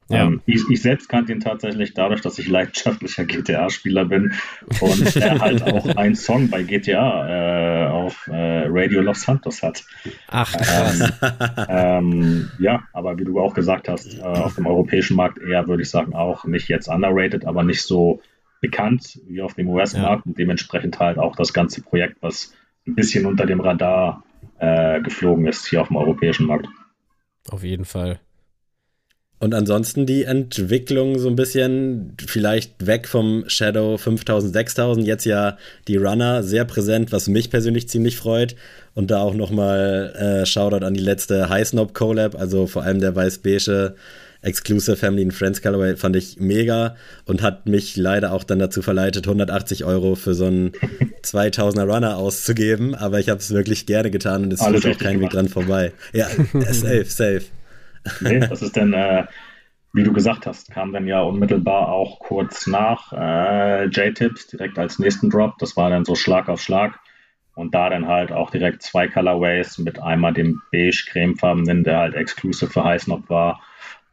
D: Ja. Ähm, ich, ich, selbst kannte ihn tatsächlich dadurch, dass ich leidenschaftlicher GTA-Spieler bin und er halt auch einen Song bei GTA äh, auf äh, Radio Los Santos hat.
B: Ach,
D: ähm, ähm, ja, aber wie du auch gesagt hast, äh, auf dem europäischen Markt eher, würde ich sagen, auch nicht jetzt underrated, aber nicht so bekannt wie auf dem US-Markt ja. und dementsprechend halt auch das ganze Projekt, was ein bisschen unter dem Radar äh, geflogen ist hier auf dem europäischen Markt.
B: Auf jeden Fall.
C: Und ansonsten die Entwicklung so ein bisschen vielleicht weg vom Shadow 5000, 6000, jetzt ja die Runner sehr präsent, was mich persönlich ziemlich freut. Und da auch nochmal äh, Shoutout an die letzte High Snob Collab, also vor allem der weiß-beige Exclusive Family and Friends Colorway fand ich mega und hat mich leider auch dann dazu verleitet, 180 Euro für so einen 2000er Runner auszugeben. Aber ich habe es wirklich gerne getan und es führt auch kein Weg dran vorbei. Ja, safe, safe.
D: Nee, das ist dann, äh, wie du gesagt hast, kam dann ja unmittelbar auch kurz nach äh, J-Tips direkt als nächsten Drop. Das war dann so Schlag auf Schlag. Und da dann halt auch direkt zwei Colorways mit einmal dem beige cremefarbenen, der halt exclusive für Heißnock war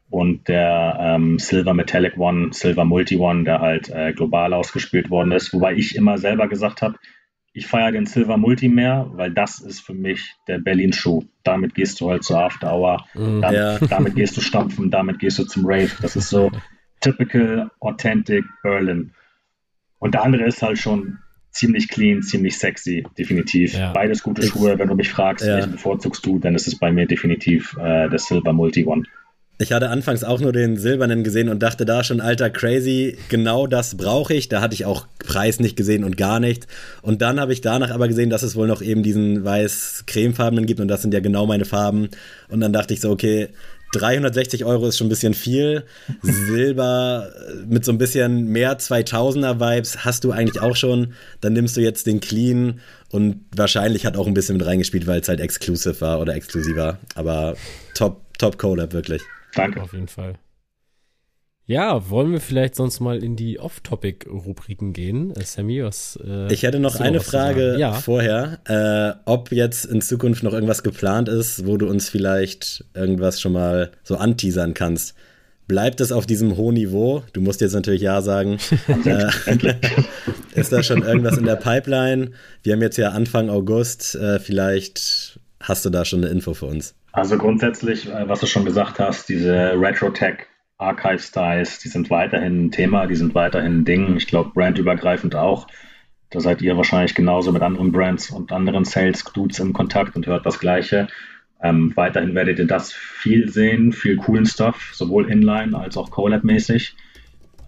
D: und der ähm, Silver Metallic One, Silver Multi One, der halt äh, global ausgespielt worden ist. Wobei ich immer selber gesagt habe, ich feiere den Silver Multi mehr, weil das ist für mich der Berlin-Schuh. Damit gehst du halt zur After Hour, mm, damit, ja. damit, gehst du stampfen, damit gehst du zum Rave. Das ist so typical, authentic Berlin. Und der andere ist halt schon ziemlich clean, ziemlich sexy, definitiv. Ja. Beides gute Schuhe. Wenn du mich fragst, ja. welchen bevorzugst du, dann ist es bei mir definitiv äh, der Silver Multi One.
C: Ich hatte anfangs auch nur den silbernen gesehen und dachte da schon, alter, crazy, genau das brauche ich. Da hatte ich auch Preis nicht gesehen und gar nichts. Und dann habe ich danach aber gesehen, dass es wohl noch eben diesen weiß-cremefarbenen gibt und das sind ja genau meine Farben. Und dann dachte ich so, okay, 360 Euro ist schon ein bisschen viel. Silber mit so ein bisschen mehr 2000er Vibes hast du eigentlich auch schon. Dann nimmst du jetzt den Clean und wahrscheinlich hat auch ein bisschen mit reingespielt, weil es halt exklusiv war oder exklusiver. Aber top, top Collab wirklich.
B: Danke. Auf jeden Fall. Ja, wollen wir vielleicht sonst mal in die Off-Topic-Rubriken gehen? Äh, Sammy, was.
C: Äh, ich hätte noch eine Frage ja. vorher, äh, ob jetzt in Zukunft noch irgendwas geplant ist, wo du uns vielleicht irgendwas schon mal so anteasern kannst. Bleibt es auf diesem hohen Niveau? Du musst jetzt natürlich Ja sagen. äh, ist da schon irgendwas in der Pipeline? Wir haben jetzt ja Anfang August. Äh, vielleicht hast du da schon eine Info für uns.
D: Also grundsätzlich, äh, was du schon gesagt hast, diese Retro-Tech Archive Styles, die sind weiterhin ein Thema, die sind weiterhin ein Ding. Ich glaube, brandübergreifend auch. Da seid ihr wahrscheinlich genauso mit anderen Brands und anderen Sales Dudes im Kontakt und hört das Gleiche. Ähm, weiterhin werdet ihr das viel sehen, viel coolen Stuff, sowohl inline als auch Collab-mäßig.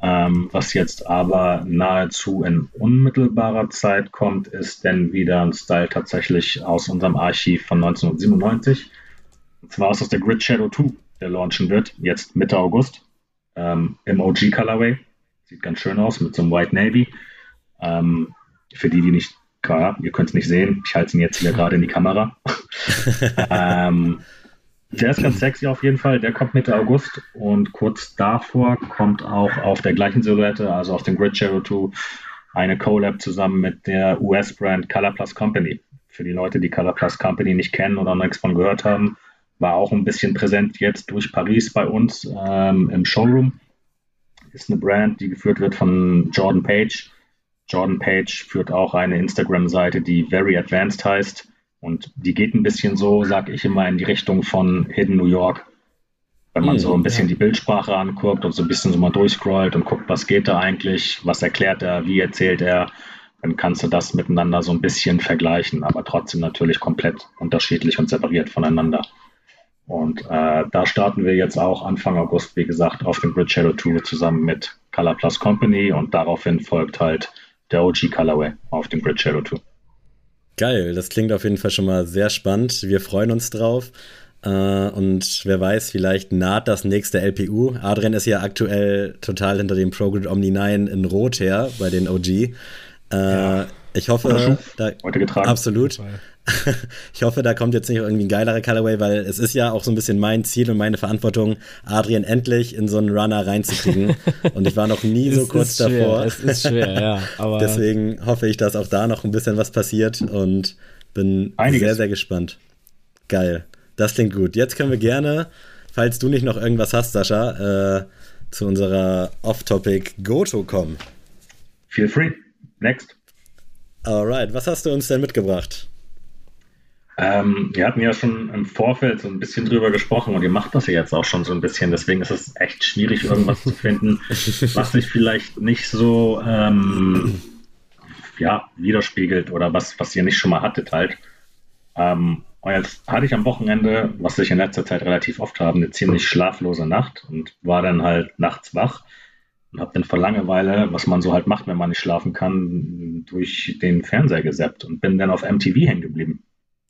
D: Ähm, was jetzt aber nahezu in unmittelbarer Zeit kommt, ist denn wieder ein Style tatsächlich aus unserem Archiv von 1997. Und zwar aus der Grid Shadow 2, der launchen wird, jetzt Mitte August, ähm, im OG Colorway. Sieht ganz schön aus mit so einem White Navy. Ähm, für die, die nicht, klar, ihr könnt es nicht sehen, ich halte ihn jetzt hier gerade in die Kamera. ähm, der ist ganz sexy auf jeden Fall. Der kommt Mitte August und kurz davor kommt auch auf der gleichen Silhouette, also auf dem Grid Shadow 2, eine Collab zusammen mit der US-Brand Color Plus Company. Für die Leute, die Color Plus Company nicht kennen oder noch nichts von gehört haben, war auch ein bisschen präsent jetzt durch Paris bei uns ähm, im Showroom. Ist eine Brand, die geführt wird von Jordan Page. Jordan Page führt auch eine Instagram-Seite, die Very Advanced heißt. Und die geht ein bisschen so, sag ich immer, in die Richtung von Hidden New York. Wenn man mhm, so ein bisschen ja. die Bildsprache anguckt und so ein bisschen so mal durchscrollt und guckt, was geht da eigentlich, was erklärt er, wie erzählt er, dann kannst du das miteinander so ein bisschen vergleichen, aber trotzdem natürlich komplett unterschiedlich und separiert voneinander. Und äh, da starten wir jetzt auch Anfang August, wie gesagt, auf dem Grid Shadow Tour zusammen mit Color Plus Company und daraufhin folgt halt der OG Colorway auf dem Grid Shadow Tour.
C: Geil, das klingt auf jeden Fall schon mal sehr spannend. Wir freuen uns drauf. Äh, und wer weiß, vielleicht naht das nächste LPU. Adrian ist ja aktuell total hinter dem ProGrid Omni 9 in Rot her bei den OG. Äh, ja. Ich hoffe, da, heute getragen. Absolut. ich hoffe, da kommt jetzt nicht irgendwie ein geilerer Colorway, weil es ist ja auch so ein bisschen mein Ziel und meine Verantwortung, Adrian endlich in so einen Runner reinzukriegen. und ich war noch nie so kurz davor.
B: Es ist schwer, ja.
C: Aber Deswegen hoffe ich, dass auch da noch ein bisschen was passiert und bin Einiges. sehr, sehr gespannt. Geil. Das klingt gut. Jetzt können wir gerne, falls du nicht noch irgendwas hast, Sascha, äh, zu unserer Off-Topic Goto kommen.
D: Feel free. Next.
C: Alright, was hast du uns denn mitgebracht?
D: Ähm, wir hatten ja schon im Vorfeld so ein bisschen drüber gesprochen und ihr macht das ja jetzt auch schon so ein bisschen. Deswegen ist es echt schwierig, irgendwas zu finden, was sich vielleicht nicht so ähm, ja, widerspiegelt oder was, was ihr nicht schon mal hattet halt. Ähm, und jetzt hatte ich am Wochenende, was ich in letzter Zeit relativ oft habe, eine ziemlich schlaflose Nacht und war dann halt nachts wach und habe dann vor Langeweile, was man so halt macht, wenn man nicht schlafen kann, durch den Fernseher gesappt und bin dann auf MTV hängen geblieben.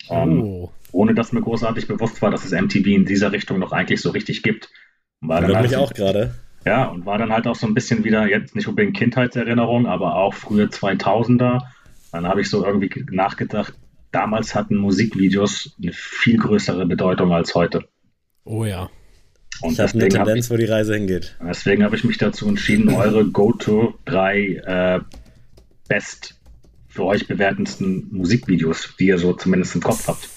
D: Ähm, oh. ohne dass mir großartig bewusst war, dass es MTV in dieser Richtung noch eigentlich so richtig gibt.
C: War dann halt, mich auch gerade.
D: Ja, und war dann halt auch so ein bisschen wieder, jetzt nicht unbedingt Kindheitserinnerung, aber auch frühe 2000er. Dann habe ich so irgendwie nachgedacht, damals hatten Musikvideos eine viel größere Bedeutung als heute.
B: Oh ja.
C: Und ich habe eine Tendenz, ich, wo die Reise hingeht.
D: Deswegen habe ich mich dazu entschieden, eure Go-To drei äh, Best für euch bewertendsten Musikvideos, die ihr so zumindest im Kopf habt.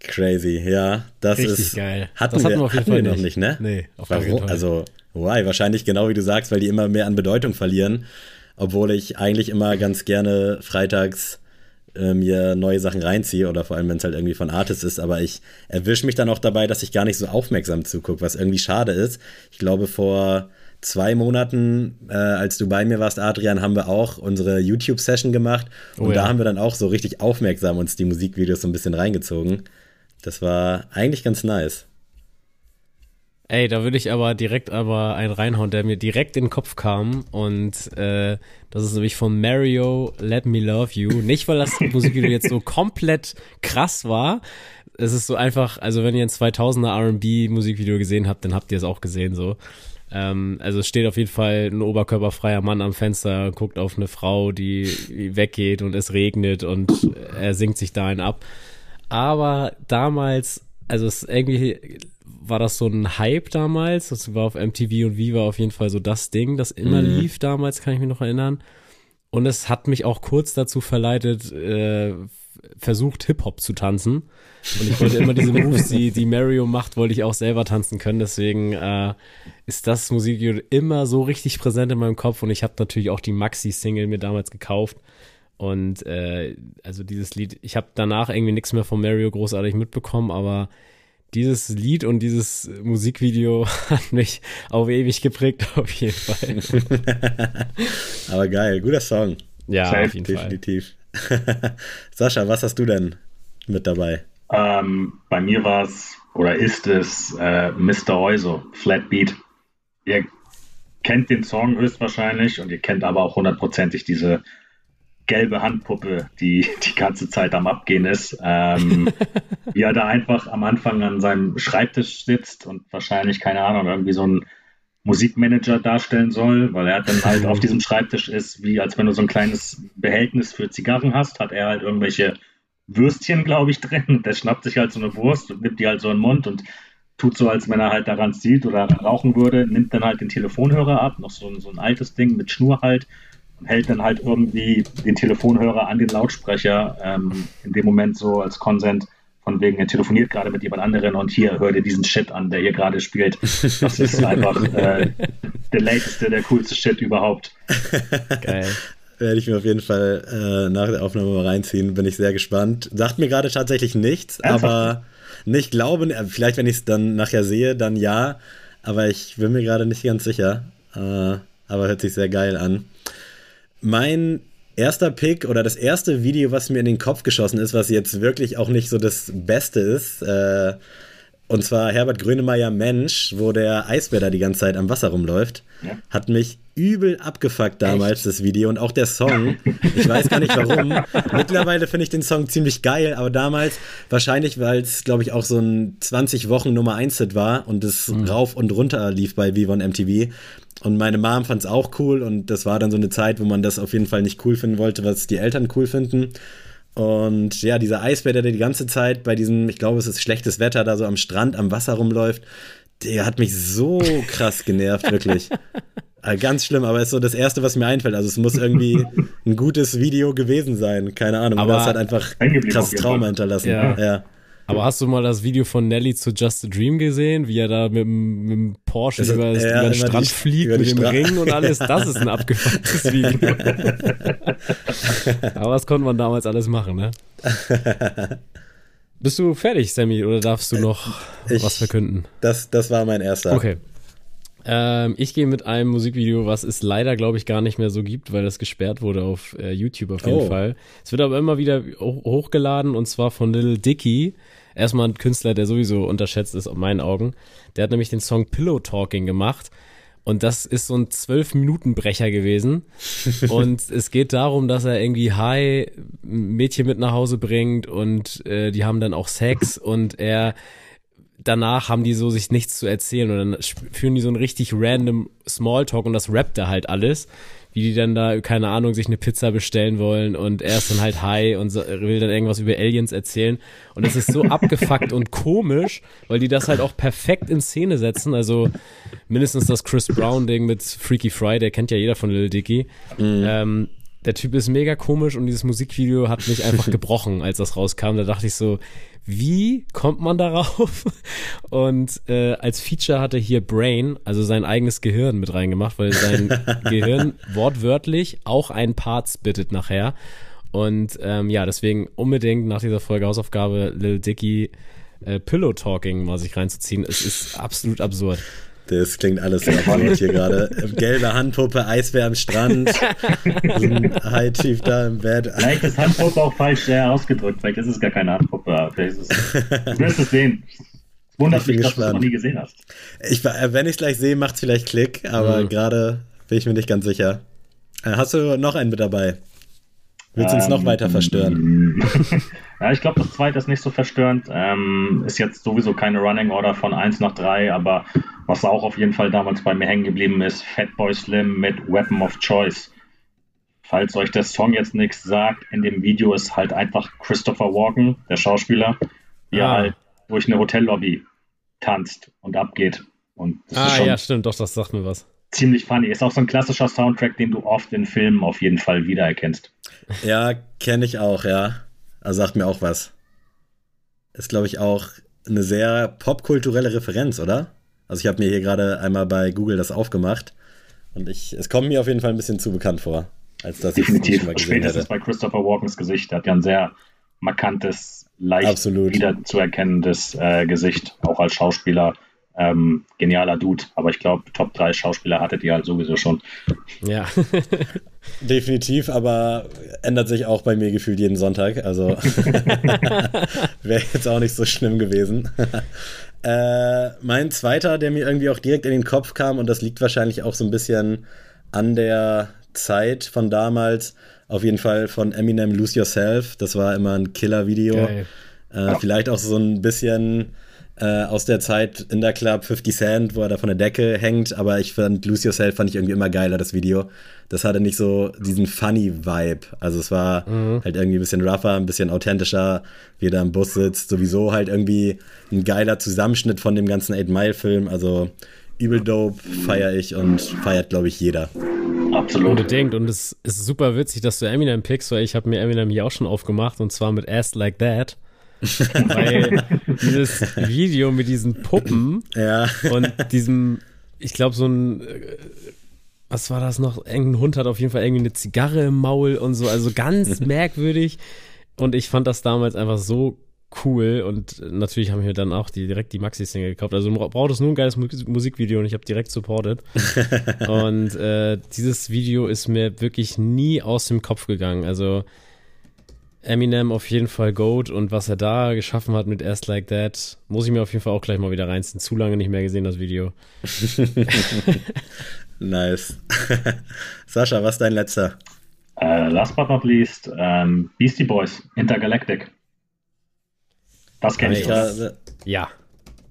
C: Crazy, ja. Das Richtig ist
B: geil.
C: Hatten das hatten wir, wir auf jeden Fall noch nicht, ne?
B: Nee, auf
C: Warum? Also, why? Wahrscheinlich genau wie du sagst, weil die immer mehr an Bedeutung verlieren. Obwohl ich eigentlich immer ganz gerne freitags äh, mir neue Sachen reinziehe oder vor allem, wenn es halt irgendwie von Artists ist. Aber ich erwische mich dann auch dabei, dass ich gar nicht so aufmerksam zugucke, was irgendwie schade ist. Ich glaube, vor zwei Monaten, äh, als du bei mir warst, Adrian, haben wir auch unsere YouTube-Session gemacht. Und oh ja. da haben wir dann auch so richtig aufmerksam uns die Musikvideos so ein bisschen reingezogen. Das war eigentlich ganz nice.
B: Ey, da würde ich aber direkt aber einen reinhauen, der mir direkt in den Kopf kam. Und äh, das ist nämlich von Mario Let Me Love You. Nicht, weil das Musikvideo jetzt so komplett krass war. Es ist so einfach, also wenn ihr ein 2000er R&B Musikvideo gesehen habt, dann habt ihr es auch gesehen so. Ähm, also es steht auf jeden Fall ein oberkörperfreier Mann am Fenster, guckt auf eine Frau, die weggeht und es regnet und er singt sich da einen ab. Aber damals, also es irgendwie war das so ein Hype damals. Das war auf MTV und Viva auf jeden Fall so das Ding, das immer mhm. lief damals, kann ich mich noch erinnern. Und es hat mich auch kurz dazu verleitet, äh, versucht Hip-Hop zu tanzen. Und ich wollte immer diese Moves, die, die Mario macht, wollte ich auch selber tanzen können. Deswegen äh, ist das Musikvideo immer so richtig präsent in meinem Kopf. Und ich habe natürlich auch die Maxi-Single mir damals gekauft. Und äh, also dieses Lied, ich habe danach irgendwie nichts mehr von Mario großartig mitbekommen, aber dieses Lied und dieses Musikvideo hat mich auf ewig geprägt, auf jeden Fall.
C: aber geil, guter Song.
B: Ja,
C: Safe, auf jeden definitiv. Fall. Sascha, was hast du denn mit dabei?
D: Ähm, bei mir war es oder ist es äh, Mr. Euso, Flat Beat. Ihr kennt den Song höchstwahrscheinlich und ihr kennt aber auch hundertprozentig diese gelbe Handpuppe, die die ganze Zeit am Abgehen ist. Ähm, wie er da einfach am Anfang an seinem Schreibtisch sitzt und wahrscheinlich, keine Ahnung, irgendwie so ein Musikmanager darstellen soll, weil er dann halt auf diesem Schreibtisch ist, wie als wenn du so ein kleines Behältnis für Zigarren hast, hat er halt irgendwelche Würstchen, glaube ich, drin. Der schnappt sich halt so eine Wurst und nimmt die halt so in den Mund und tut so, als wenn er halt daran zieht oder rauchen würde, nimmt dann halt den Telefonhörer ab, noch so, so ein altes Ding mit Schnur halt hält dann halt irgendwie den Telefonhörer an den Lautsprecher, ähm, in dem Moment so als Konsent, von wegen, er telefoniert gerade mit jemand anderen und hier, hör dir diesen Shit an, der hier gerade spielt. Das ist einfach äh, der lateste, der coolste Shit überhaupt.
C: Geil. Werde ich mir auf jeden Fall äh, nach der Aufnahme mal reinziehen, bin ich sehr gespannt. Sagt mir gerade tatsächlich nichts, einfach. aber nicht glauben, äh, vielleicht wenn ich es dann nachher sehe, dann ja, aber ich bin mir gerade nicht ganz sicher. Äh, aber hört sich sehr geil an. Mein erster Pick oder das erste Video, was mir in den Kopf geschossen ist, was jetzt wirklich auch nicht so das Beste ist, äh, und zwar Herbert Grönemeyer Mensch, wo der Eisbär da die ganze Zeit am Wasser rumläuft, ja. hat mich übel abgefuckt damals, Echt? das Video. Und auch der Song. Ich weiß gar nicht warum. Mittlerweile finde ich den Song ziemlich geil, aber damals wahrscheinlich, weil es, glaube ich, auch so ein 20 Wochen Nummer 1 Hit war und es mhm. rauf und runter lief bei Viva und MTV. Und meine Mom fand es auch cool und das war dann so eine Zeit, wo man das auf jeden Fall nicht cool finden wollte, was die Eltern cool finden. Und ja, dieser Eisbär, der die ganze Zeit bei diesem, ich glaube, es ist schlechtes Wetter, da so am Strand, am Wasser rumläuft, der hat mich so krass genervt, wirklich. Äh, ganz schlimm, aber ist so das Erste, was mir einfällt. Also es muss irgendwie ein gutes Video gewesen sein. Keine Ahnung. Aber das hat einfach krass Trauma hinterlassen.
B: Ja. ja. Aber hast du mal das Video von Nelly zu Just a Dream gesehen, wie er da mit, mit dem Porsche ist, über, ja, über, den Strand die, fliegt, mit dem Stra Ring und alles? Das ist ein abgefucktes Video. Aber was konnte man damals alles machen, ne? Bist du fertig, Sammy, oder darfst du noch ich, was verkünden?
C: Das, das war mein erster.
B: Okay. Ähm, ich gehe mit einem Musikvideo, was es leider, glaube ich, gar nicht mehr so gibt, weil das gesperrt wurde auf äh, YouTube auf jeden oh. Fall. Es wird aber immer wieder hochgeladen und zwar von Little Dicky erstmal ein Künstler, der sowieso unterschätzt ist, in meinen Augen. Der hat nämlich den Song Pillow Talking gemacht. Und das ist so ein Zwölf-Minuten-Brecher gewesen. und es geht darum, dass er irgendwie Hi Mädchen mit nach Hause bringt und äh, die haben dann auch Sex und er danach haben die so sich nichts zu erzählen und dann führen die so ein richtig random Smalltalk und das rappt da halt alles, wie die dann da, keine Ahnung, sich eine Pizza bestellen wollen und er ist dann halt high und so, will dann irgendwas über Aliens erzählen und es ist so abgefuckt und komisch, weil die das halt auch perfekt in Szene setzen, also mindestens das Chris Brown Ding mit Freaky Friday, kennt ja jeder von Lil Dicky, mhm. ähm, der Typ ist mega komisch und dieses Musikvideo hat mich einfach gebrochen, als das rauskam. Da dachte ich so, wie kommt man darauf? Und äh, als Feature hatte hier Brain, also sein eigenes Gehirn mit reingemacht, weil sein Gehirn wortwörtlich auch ein Part spittet nachher. Und ähm, ja, deswegen unbedingt nach dieser Folge Hausaufgabe Lil Dicky äh, Pillow Talking mal sich reinzuziehen. Es ist absolut absurd.
C: Das klingt alles sehr absurd hier gerade. Gelbe Handpuppe, Eisbär am Strand, High Chief da im Bett.
D: Vielleicht ist Handpuppe auch falsch äh, ausgedrückt. Vielleicht ist es gar keine Handpuppe. Vielleicht ist es, du wirst es sehen. Wundert mich, dass du es noch nie gesehen hast.
C: Ich, äh, wenn ich es gleich sehe, macht es vielleicht Klick, aber mhm. gerade bin ich mir nicht ganz sicher. Äh, hast du noch einen mit dabei? Willst du uns noch weiter verstören?
D: ja, ich glaube, das zweite ist nicht so verstörend. Ähm, ist jetzt sowieso keine Running Order von 1 nach 3, aber was auch auf jeden Fall damals bei mir hängen geblieben ist, Fatboy Slim mit Weapon of Choice. Falls euch der Song jetzt nichts sagt, in dem Video ist halt einfach Christopher Walken, der Schauspieler, wie ah. er halt durch eine Hotellobby tanzt und abgeht. Und
B: ah, ja, stimmt, doch, das sagt mir was.
D: Ziemlich funny. Ist auch so ein klassischer Soundtrack, den du oft in Filmen auf jeden Fall wiedererkennst.
C: Ja, kenne ich auch, ja. Also sagt mir auch was. Ist, glaube ich, auch eine sehr popkulturelle Referenz, oder? Also ich habe mir hier gerade einmal bei Google das aufgemacht und ich, es kommt mir auf jeden Fall ein bisschen zu bekannt vor, als dass ich es
D: schon mal gesehen Spätestens hätte. bei Christopher Walkens Gesicht, der hat ja ein sehr markantes, leicht Absolut. wiederzuerkennendes äh, Gesicht, auch als Schauspieler ähm, genialer Dude. Aber ich glaube, Top 3 Schauspieler hattet ihr halt sowieso schon.
B: Ja.
C: Definitiv, aber ändert sich auch bei mir gefühlt jeden Sonntag. Also wäre jetzt auch nicht so schlimm gewesen. Äh, mein zweiter, der mir irgendwie auch direkt in den Kopf kam, und das liegt wahrscheinlich auch so ein bisschen an der Zeit von damals, auf jeden Fall von Eminem Lose Yourself. Das war immer ein Killer-Video. Äh, vielleicht auch so ein bisschen äh, aus der Zeit in der Club 50 Cent, wo er da von der Decke hängt, aber ich fand Lose Yourself fand ich irgendwie immer geiler, das Video. Das hatte nicht so diesen funny Vibe. Also es war mhm. halt irgendwie ein bisschen rougher, ein bisschen authentischer, wie er da im Bus sitzt. Sowieso halt irgendwie ein geiler Zusammenschnitt von dem ganzen Eight Mile Film. Also übel dope, feiere ich und feiert, glaube ich, jeder.
B: Absolut. Unbedingt. Und es ist super witzig, dass du Eminem pickst, weil ich habe mir Eminem hier auch schon aufgemacht und zwar mit Ass Like That. Weil dieses Video mit diesen Puppen
C: ja.
B: und diesem, ich glaube, so ein, äh, was war das noch? Irgendein Hund hat auf jeden Fall irgendwie eine Zigarre im Maul und so, also ganz merkwürdig. Und ich fand das damals einfach so cool und natürlich haben wir dann auch die, direkt die Maxi-Single gekauft. Also braucht es nur ein geiles Musikvideo und ich habe direkt supported. und äh, dieses Video ist mir wirklich nie aus dem Kopf gegangen. Also Eminem auf jeden Fall Goat und was er da geschaffen hat mit Ass Like That, muss ich mir auf jeden Fall auch gleich mal wieder reinziehen. Zu lange nicht mehr gesehen, das Video.
C: nice. Sascha, was ist dein letzter?
D: Uh, last but not least, um, ähm, Beastie Boys, Intergalactic. Das kenne ich.
B: Ja.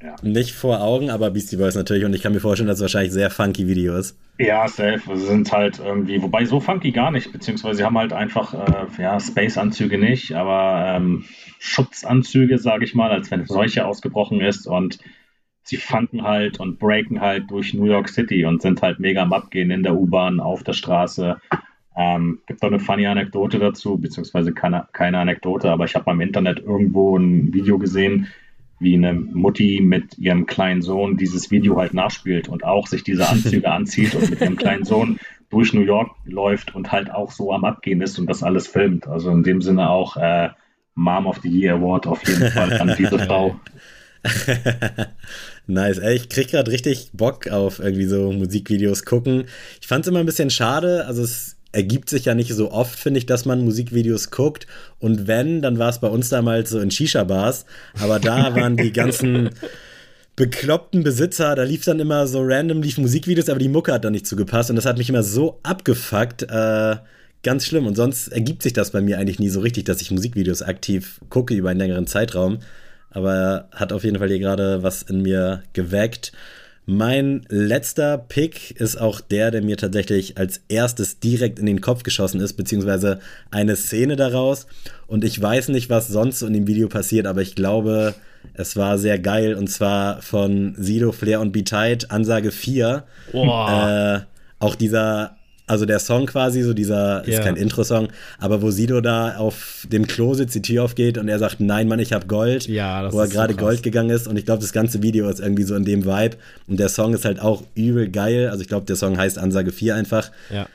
C: Ja. Nicht vor Augen, aber Beastie Boys natürlich. Und ich kann mir vorstellen, dass es wahrscheinlich sehr funky Video ist.
D: Ja, safe. Sie sind halt irgendwie, wobei so funky gar nicht, beziehungsweise sie haben halt einfach, äh, ja, Space-Anzüge nicht, aber ähm, Schutzanzüge, sage ich mal, als wenn solche ausgebrochen ist. Und sie fanden halt und breaken halt durch New York City und sind halt mega am Abgehen in der U-Bahn, auf der Straße. Ähm, gibt auch eine funny Anekdote dazu, beziehungsweise keine, keine Anekdote, aber ich habe beim Internet irgendwo ein Video gesehen, wie eine Mutti mit ihrem kleinen Sohn dieses Video halt nachspielt und auch sich diese Anzüge anzieht und mit ihrem kleinen Sohn durch New York läuft und halt auch so am Abgehen ist und das alles filmt. Also in dem Sinne auch äh, Mom of the Year Award auf jeden Fall an diese Frau.
C: nice, ey, ich krieg gerade richtig Bock auf irgendwie so Musikvideos gucken. Ich fand es immer ein bisschen schade, also es ergibt sich ja nicht so oft, finde ich, dass man Musikvideos guckt. Und wenn, dann war es bei uns damals so in Shisha-Bars. Aber da waren die ganzen bekloppten Besitzer, da lief dann immer so random, lief Musikvideos, aber die Mucke hat dann nicht zugepasst. Und das hat mich immer so abgefuckt. Äh, ganz schlimm. Und sonst ergibt sich das bei mir eigentlich nie so richtig, dass ich Musikvideos aktiv gucke über einen längeren Zeitraum. aber er hat auf jeden Fall hier gerade was in mir geweckt. Mein letzter Pick ist auch der, der mir tatsächlich als erstes direkt in den Kopf geschossen ist, beziehungsweise eine Szene daraus. Und ich weiß nicht, was sonst so in dem Video passiert, aber ich glaube, es war sehr geil. Und zwar von Sido, Flair und B-Tight, Ansage 4. Äh, auch dieser also der Song quasi, so dieser, ist kein Intro-Song, aber wo Sido da auf dem Klo sitzt, die Tür aufgeht und er sagt, nein, Mann, ich hab Gold.
B: Ja, das
C: Wo er gerade so Gold gegangen ist und ich glaube, das ganze Video ist irgendwie so in dem Vibe und der Song ist halt auch übel geil. Also ich glaube, der Song heißt Ansage 4 einfach.
B: Ja.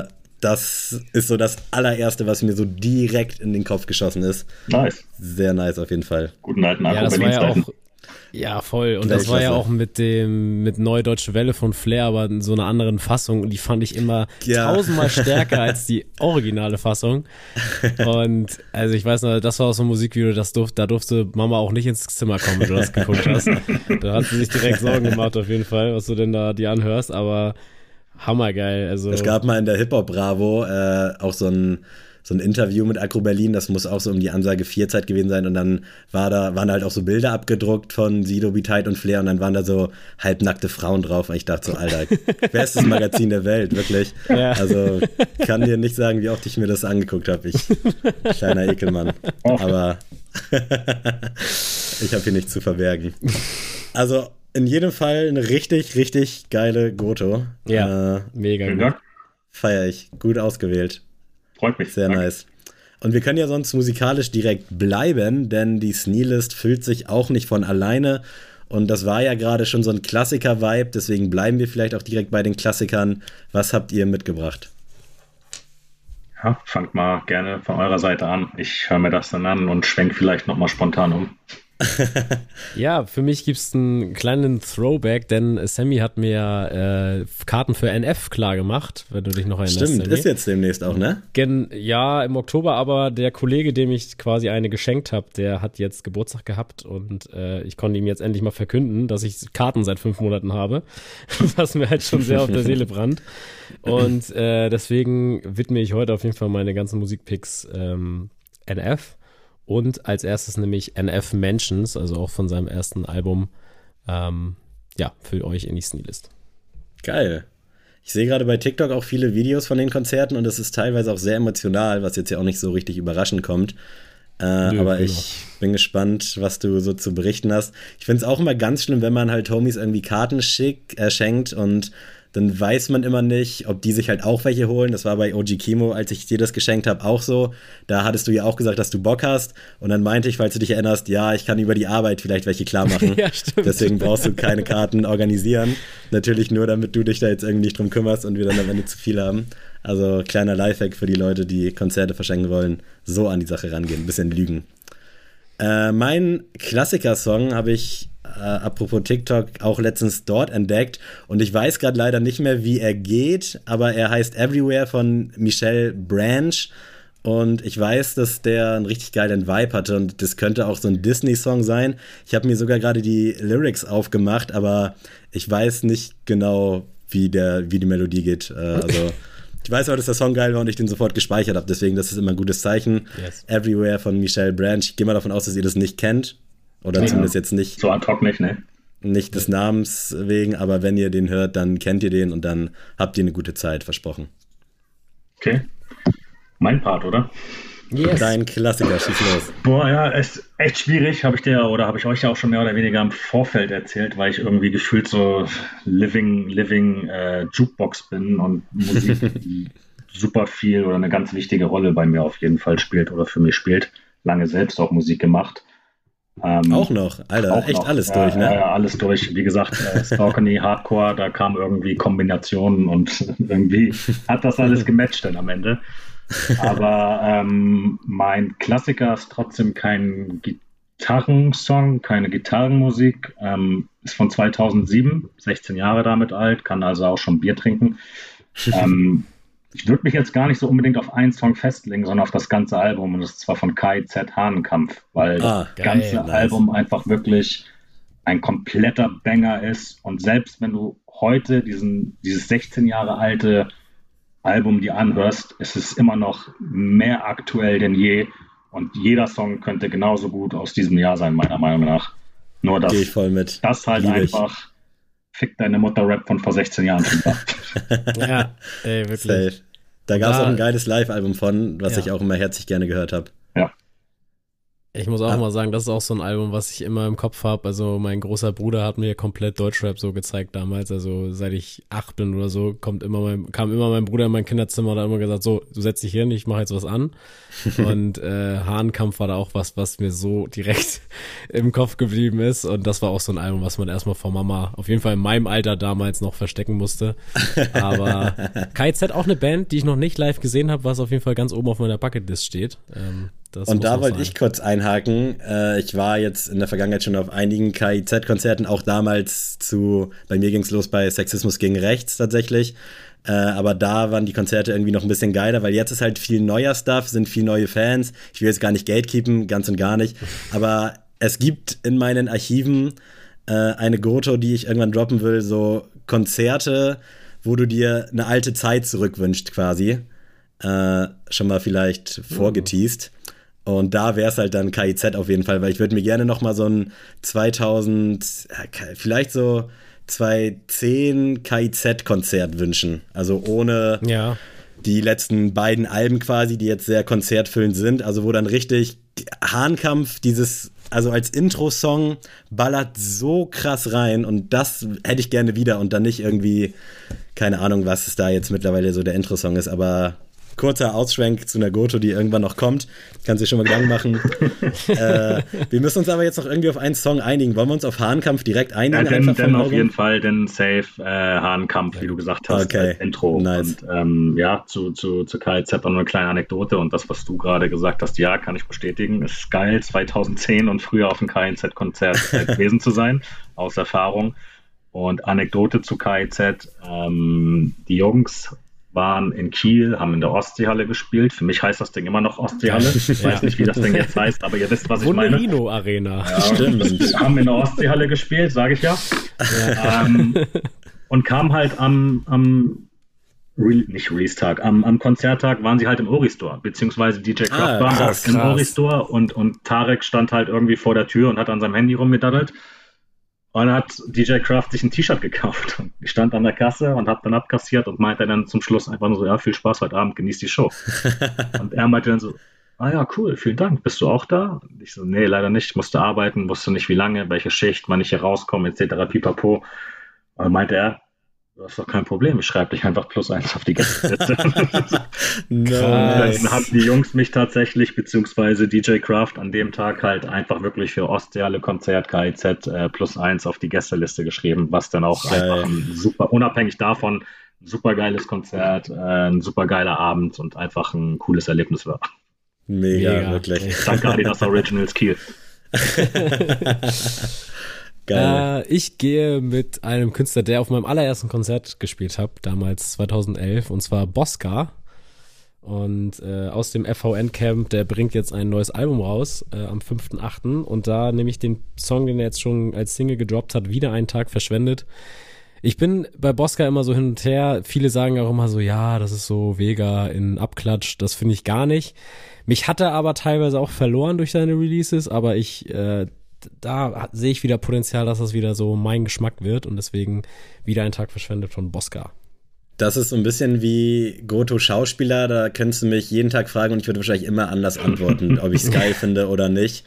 C: Äh, das ist so das allererste, was mir so direkt in den Kopf geschossen ist.
D: Nice.
C: Sehr nice auf jeden Fall.
D: Guten alten Akku
B: ja, das war ja auch ja, voll. Und das war ja auch mit dem, mit Neue Deutsche Welle von Flair, aber in so einer anderen Fassung. Und die fand ich immer ja. tausendmal stärker als die originale Fassung. Und also ich weiß noch, das war auch so ein Musikvideo, das durfte, da durfte Mama auch nicht ins Zimmer kommen, wenn du das geguckt hast. Da hat sie sich direkt Sorgen gemacht, auf jeden Fall, was du denn da die anhörst, aber hammergeil. Also.
C: Es gab mal in der Hip-Hop Bravo äh, auch so ein so ein Interview mit Agro Berlin, das muss auch so um die Ansage 4 Zeit gewesen sein und dann war da, waren da halt auch so Bilder abgedruckt von Sido, Bitite und Flair und dann waren da so halbnackte Frauen drauf und ich dachte so, Alter, bestes Magazin der Welt, wirklich. Ja. Also kann dir nicht sagen, wie oft ich mir das angeguckt habe, ich kleiner Ekelmann. Aber ich habe hier nichts zu verbergen. Also in jedem Fall eine richtig, richtig geile Goto.
B: Ja, äh, mega gut.
C: Feier ich. Gut ausgewählt.
D: Freut mich.
C: Sehr
D: Danke.
C: nice. Und wir können ja sonst musikalisch direkt bleiben, denn die Sneelist füllt sich auch nicht von alleine. Und das war ja gerade schon so ein Klassiker-Vibe, deswegen bleiben wir vielleicht auch direkt bei den Klassikern. Was habt ihr mitgebracht?
D: Ja, fangt mal gerne von eurer Seite an. Ich höre mir das dann an und schwenk vielleicht nochmal spontan um.
B: Ja, für mich gibt es einen kleinen Throwback, denn Sammy hat mir äh, Karten für NF klar gemacht, wenn du dich noch erinnerst.
C: Stimmt,
B: Sammy.
C: ist jetzt demnächst auch, ne?
B: Gen ja, im Oktober, aber der Kollege, dem ich quasi eine geschenkt habe, der hat jetzt Geburtstag gehabt und äh, ich konnte ihm jetzt endlich mal verkünden, dass ich Karten seit fünf Monaten habe, was mir halt schon sehr auf der Seele brannt. Und äh, deswegen widme ich heute auf jeden Fall meine ganzen Musikpicks ähm, NF. Und als erstes nämlich NF Mentions, also auch von seinem ersten Album, ähm, ja, für euch in die Sneelist.
C: Geil. Ich sehe gerade bei TikTok auch viele Videos von den Konzerten und es ist teilweise auch sehr emotional, was jetzt ja auch nicht so richtig überraschend kommt. Äh, Nö, aber genau. ich bin gespannt, was du so zu berichten hast. Ich finde es auch immer ganz schlimm, wenn man halt Homies irgendwie Karten schick, äh, schenkt und dann weiß man immer nicht, ob die sich halt auch welche holen. Das war bei OG Kimo, als ich dir das geschenkt habe, auch so. Da hattest du ja auch gesagt, dass du Bock hast. Und dann meinte ich, falls du dich erinnerst, ja, ich kann über die Arbeit vielleicht welche klar machen. ja, stimmt. Deswegen brauchst du keine Karten organisieren. Natürlich nur, damit du dich da jetzt irgendwie nicht drum kümmerst und wir dann am Ende zu viel haben. Also kleiner Lifehack für die Leute, die Konzerte verschenken wollen, so an die Sache rangehen, ein bisschen lügen. Äh, mein Klassiker-Song habe ich äh, apropos TikTok, auch letztens dort entdeckt. Und ich weiß gerade leider nicht mehr, wie er geht, aber er heißt Everywhere von Michelle Branch. Und ich weiß, dass der einen richtig geilen Vibe hatte und das könnte auch so ein Disney-Song sein. Ich habe mir sogar gerade die Lyrics aufgemacht, aber ich weiß nicht genau, wie, der, wie die Melodie geht. Äh, also ich weiß auch, dass der Song geil war und ich den sofort gespeichert habe. Deswegen, das ist immer ein gutes Zeichen. Yes. Everywhere von Michelle Branch. Ich gehe mal davon aus, dass ihr das nicht kennt. Oder ja. zumindest jetzt nicht.
D: So ad hoc nicht, ne?
C: Nicht des Namens wegen, aber wenn ihr den hört, dann kennt ihr den und dann habt ihr eine gute Zeit, versprochen.
D: Okay. Mein Part, oder?
C: Yes. Dein Klassiker, schieß los.
D: Boah, ja, ist echt schwierig, habe ich dir oder habe ich euch ja auch schon mehr oder weniger im Vorfeld erzählt, weil ich irgendwie gefühlt so living, living äh, Jukebox bin und Musik super viel oder eine ganz wichtige Rolle bei mir auf jeden Fall spielt oder für mich spielt. Lange selbst auch Musik gemacht.
C: Ähm, auch noch, Alter, auch echt noch. alles durch, ne?
D: Ja, alles durch. Wie gesagt, äh, Stalkeny, Hardcore, da kamen irgendwie Kombinationen und irgendwie hat das alles gematcht dann am Ende. Aber ähm, mein Klassiker ist trotzdem kein Gitarrensong, keine Gitarrenmusik. Ähm, ist von 2007, 16 Jahre damit alt, kann also auch schon Bier trinken. Ich würde mich jetzt gar nicht so unbedingt auf einen Song festlegen, sondern auf das ganze Album. Und das ist zwar von Kai Z. Hahnenkampf, weil ah, das ganze nice. Album einfach wirklich ein kompletter Banger ist. Und selbst wenn du heute diesen, dieses 16 Jahre alte Album dir anhörst, ist es immer noch mehr aktuell denn je. Und jeder Song könnte genauso gut aus diesem Jahr sein, meiner Meinung nach. Nur dass
C: ich voll mit.
D: das halt Lieb einfach. Fick deine Mutter Rap von vor 16 Jahren schon
B: Ja, ey, wirklich. Safe.
C: Da gab es auch ein geiles Live-Album von, was ja. ich auch immer herzlich gerne gehört habe.
B: Ich muss auch ah. mal sagen, das ist auch so ein Album, was ich immer im Kopf habe. Also mein großer Bruder hat mir komplett Deutschrap so gezeigt damals. Also seit ich acht bin oder so, kommt immer mein, kam immer mein Bruder in mein Kinderzimmer und hat immer gesagt, so, du setz dich hin, ich mache jetzt was an. und äh, Hahnkampf war da auch was, was mir so direkt im Kopf geblieben ist. Und das war auch so ein Album, was man erstmal vor Mama, auf jeden Fall in meinem Alter damals noch verstecken musste. Aber KZ auch eine Band, die ich noch nicht live gesehen habe, was auf jeden Fall ganz oben auf meiner Bucketlist steht. Ähm,
C: das und da wollte ich kurz einhaken. Äh, ich war jetzt in der Vergangenheit schon auf einigen KIZ-Konzerten, auch damals zu, bei mir ging es los bei Sexismus gegen Rechts tatsächlich. Äh, aber da waren die Konzerte irgendwie noch ein bisschen geiler, weil jetzt ist halt viel neuer Stuff, sind viel neue Fans. Ich will jetzt gar nicht gatekeepen, ganz und gar nicht. Aber es gibt in meinen Archiven äh, eine Goto, die ich irgendwann droppen will, so Konzerte, wo du dir eine alte Zeit zurückwünscht quasi. Schon mal vielleicht vorgeteased. Und da wäre es halt dann KIZ auf jeden Fall, weil ich würde mir gerne noch mal so ein 2000, vielleicht so 2010 KIZ-Konzert wünschen. Also ohne
B: ja.
C: die letzten beiden Alben quasi, die jetzt sehr konzertfüllend sind. Also wo dann richtig Hahnkampf, dieses, also als Intro-Song ballert so krass rein und das hätte ich gerne wieder und dann nicht irgendwie, keine Ahnung, was es da jetzt mittlerweile so der Intro-Song ist, aber kurzer Ausschwenk zu einer Goto, die irgendwann noch kommt. Kann sich schon mal Gedanken machen. äh, wir müssen uns aber jetzt noch irgendwie auf einen Song einigen. Wollen wir uns auf Hahnkampf direkt einigen?
D: Ja, denn, denn auf jeden Fall, denn safe äh, Hahnkampf, wie du gesagt hast,
C: okay.
D: Intro.
C: Nice.
D: Und ähm, ja, zu, zu, zu KIZ noch eine kleine Anekdote und das, was du gerade gesagt hast, ja, kann ich bestätigen. Es ist geil, 2010 und früher auf dem KIZ-Konzert gewesen zu sein, aus Erfahrung. Und Anekdote zu KIZ, ähm, die Jungs waren in Kiel, haben in der Ostseehalle gespielt. Für mich heißt das Ding immer noch Ostseehalle. Ich weiß nicht, wie das Ding jetzt heißt, aber ihr wisst, was ich meine.
B: Arena.
D: Ja, Stimmt. Haben in der Ostseehalle gespielt, sage ich ja. ja. Ähm, und kam halt am, am Re nicht Release-Tag, am, am Konzerttag waren sie halt im Ori-Store, beziehungsweise DJ Kraft ah, war krass, im Ori-Store und, und Tarek stand halt irgendwie vor der Tür und hat an seinem Handy rumgedaddelt. Und dann hat DJ Kraft sich ein T-Shirt gekauft. Ich stand an der Kasse und habe dann abkassiert und meinte dann zum Schluss einfach nur so, ja, viel Spaß heute Abend, genieß die Show. und er meinte dann so, ah ja, cool, vielen Dank, bist du auch da? Und ich so, nee, leider nicht, ich musste arbeiten, wusste nicht wie lange, welche Schicht, wann ich hier rauskomme, etc. pipapo. Und dann meinte er, das ist doch kein Problem, ich schreibe dich einfach plus eins auf die Gästeliste. Dann haben die Jungs mich tatsächlich, beziehungsweise DJ Kraft an dem Tag halt einfach wirklich für Ostseale Konzert KIZ äh, plus eins auf die Gästeliste geschrieben, was dann auch Geil. einfach ein super, unabhängig davon, ein super geiles Konzert, äh, ein super geiler Abend und einfach ein cooles Erlebnis war.
C: Mega, Mega. wirklich.
D: Danke Adidas Originals Kiel.
B: Geil. Äh, ich gehe mit einem Künstler, der auf meinem allerersten Konzert gespielt hat, damals 2011, und zwar Bosca. Und äh, aus dem FVN Camp, der bringt jetzt ein neues Album raus äh, am 5.8. Und da nehme ich den Song, den er jetzt schon als Single gedroppt hat, wieder einen Tag verschwendet. Ich bin bei Bosca immer so hin und her. Viele sagen auch immer so, ja, das ist so Vega in Abklatsch. Das finde ich gar nicht. Mich hat er aber teilweise auch verloren durch seine Releases, aber ich äh, da sehe ich wieder Potenzial, dass das wieder so mein Geschmack wird und deswegen wieder ein Tag verschwendet von Bosca.
C: Das ist so ein bisschen wie Goto Schauspieler, da könntest du mich jeden Tag fragen und ich würde wahrscheinlich immer anders antworten, ob ich es geil finde oder nicht.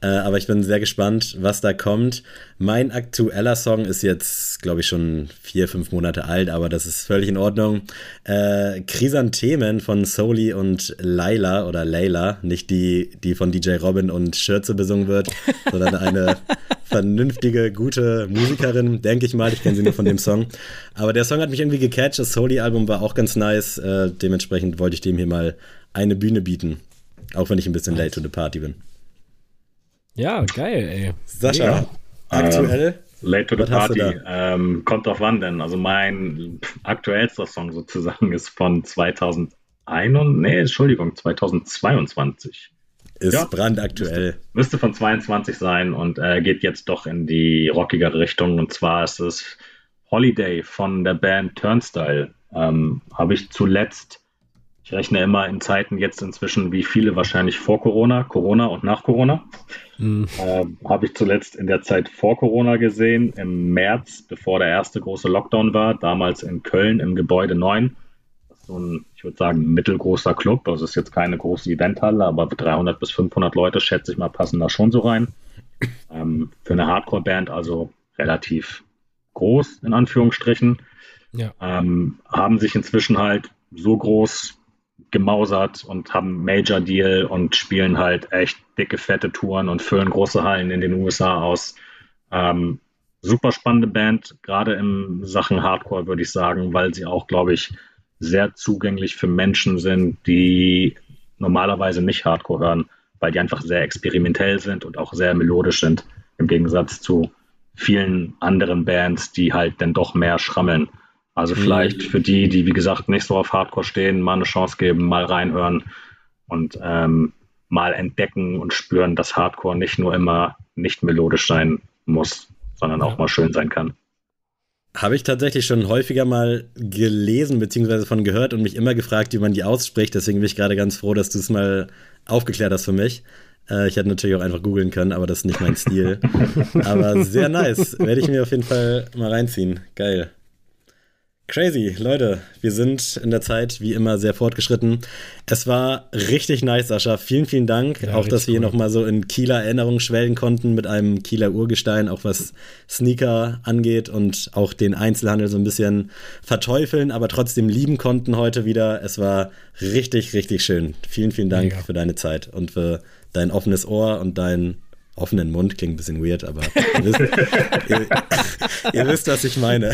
C: Äh, aber ich bin sehr gespannt, was da kommt. Mein aktueller Song ist jetzt, glaube ich, schon vier, fünf Monate alt, aber das ist völlig in Ordnung. Äh, Chrysanthemen von Soli und Laila oder Layla, nicht die, die von DJ Robin und Schürze besungen wird, sondern eine vernünftige, gute Musikerin, denke ich mal. Ich kenne sie nur von dem Song. Aber der Song hat mich irgendwie gecatcht. Das Soli-Album war auch ganz nice. Äh, dementsprechend wollte ich dem hier mal eine Bühne bieten. Auch wenn ich ein bisschen late to the party bin.
B: Ja, geil, ey.
C: Sascha, ja. aktuell?
D: Ähm, late to the Party. Ähm, kommt auf wann denn? Also mein aktuellster Song sozusagen ist von 2001, nee, Entschuldigung, 2022.
C: Ist ja, brandaktuell.
D: Müsste, müsste, von 22 sein und äh, geht jetzt doch in die rockigere Richtung. Und zwar ist es Holiday von der Band Turnstyle. Ähm, Habe ich zuletzt Ich rechne immer in Zeiten jetzt inzwischen, wie viele wahrscheinlich vor Corona, Corona und nach Corona. Mhm. Äh, Habe ich zuletzt in der Zeit vor Corona gesehen, im März, bevor der erste große Lockdown war, damals in Köln im Gebäude 9. Das ist so ein, ich würde sagen, mittelgroßer Club. Das ist jetzt keine große Eventhalle, aber 300 bis 500 Leute, schätze ich mal, passen da schon so rein. Ähm, für eine Hardcore-Band also relativ groß, in Anführungsstrichen. Ja. Ähm, haben sich inzwischen halt so groß gemausert und haben Major Deal und spielen halt echt dicke, fette Touren und füllen große Hallen in den USA aus. Ähm, super spannende Band, gerade in Sachen Hardcore würde ich sagen, weil sie auch, glaube ich, sehr zugänglich für Menschen sind, die normalerweise nicht Hardcore hören, weil die einfach sehr experimentell sind und auch sehr melodisch sind, im Gegensatz zu vielen anderen Bands, die halt dann doch mehr schrammeln. Also mhm. vielleicht für die, die wie gesagt nicht so auf Hardcore stehen, mal eine Chance geben, mal reinhören und ähm, mal entdecken und spüren, dass Hardcore nicht nur immer nicht melodisch sein muss, sondern auch mal schön sein kann.
C: Habe ich tatsächlich schon häufiger mal gelesen bzw. von gehört und mich immer gefragt, wie man die ausspricht. Deswegen bin ich gerade ganz froh, dass du es mal aufgeklärt hast für mich. Äh, ich hätte natürlich auch einfach googeln können, aber das ist nicht mein Stil. aber sehr nice. Werde ich mir auf jeden Fall mal reinziehen. Geil. Crazy, Leute, wir sind in der Zeit wie immer sehr fortgeschritten. Es war richtig nice, Sascha. Vielen, vielen Dank. Ja, auch, dass wir cool. hier nochmal so in Kieler Erinnerungen schwelgen konnten mit einem Kieler Urgestein, auch was Sneaker angeht und auch den Einzelhandel so ein bisschen verteufeln, aber trotzdem lieben konnten heute wieder. Es war richtig, richtig schön. Vielen, vielen Dank Mega. für deine Zeit und für dein offenes Ohr und dein offenen Mund klingt ein bisschen weird, aber ihr wisst, ihr, ihr wisst was ich meine.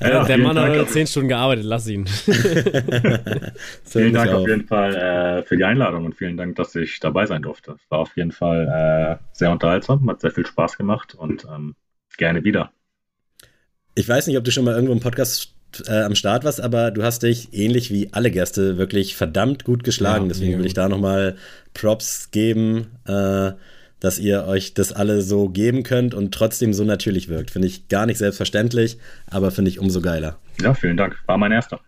B: Ja, der Mann hat heute zehn Stunden gearbeitet, lass ihn.
D: vielen Dank auf jeden Fall äh, für die Einladung und vielen Dank, dass ich dabei sein durfte. Es war auf jeden Fall äh, sehr unterhaltsam, hat sehr viel Spaß gemacht und ähm, gerne wieder.
C: Ich weiß nicht, ob du schon mal irgendwo im Podcast äh, am Start warst, aber du hast dich ähnlich wie alle Gäste wirklich verdammt gut geschlagen. Ja, Deswegen will ich da nochmal Props geben. Äh, dass ihr euch das alle so geben könnt und trotzdem so natürlich wirkt. Finde ich gar nicht selbstverständlich, aber finde ich umso geiler.
D: Ja, vielen Dank. War mein erster.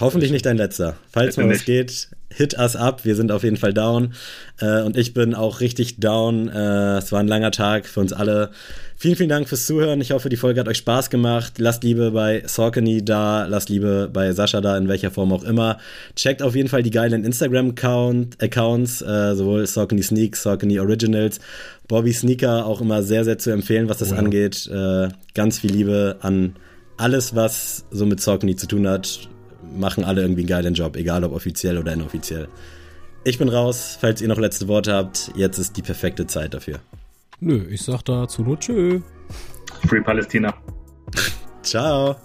C: Hoffentlich nicht dein letzter. Falls mal was geht, hit us up. Wir sind auf jeden Fall down. Äh, und ich bin auch richtig down. Äh, es war ein langer Tag für uns alle. Vielen, vielen Dank fürs Zuhören. Ich hoffe, die Folge hat euch Spaß gemacht. Lasst Liebe bei Saucony da, lasst Liebe bei Sascha da, in welcher Form auch immer. Checkt auf jeden Fall die geilen Instagram-Accounts, äh, sowohl Saucony Sneaks, Saucony Originals. Bobby Sneaker auch immer sehr, sehr zu empfehlen, was das wow. angeht. Äh, ganz viel Liebe an alles, was so mit Saucony zu tun hat machen alle irgendwie einen geilen Job, egal ob offiziell oder inoffiziell. Ich bin raus. Falls ihr noch letzte Worte habt, jetzt ist die perfekte Zeit dafür.
B: Nö, ich sag dazu nur Tschö.
D: Free Palästina.
C: Ciao.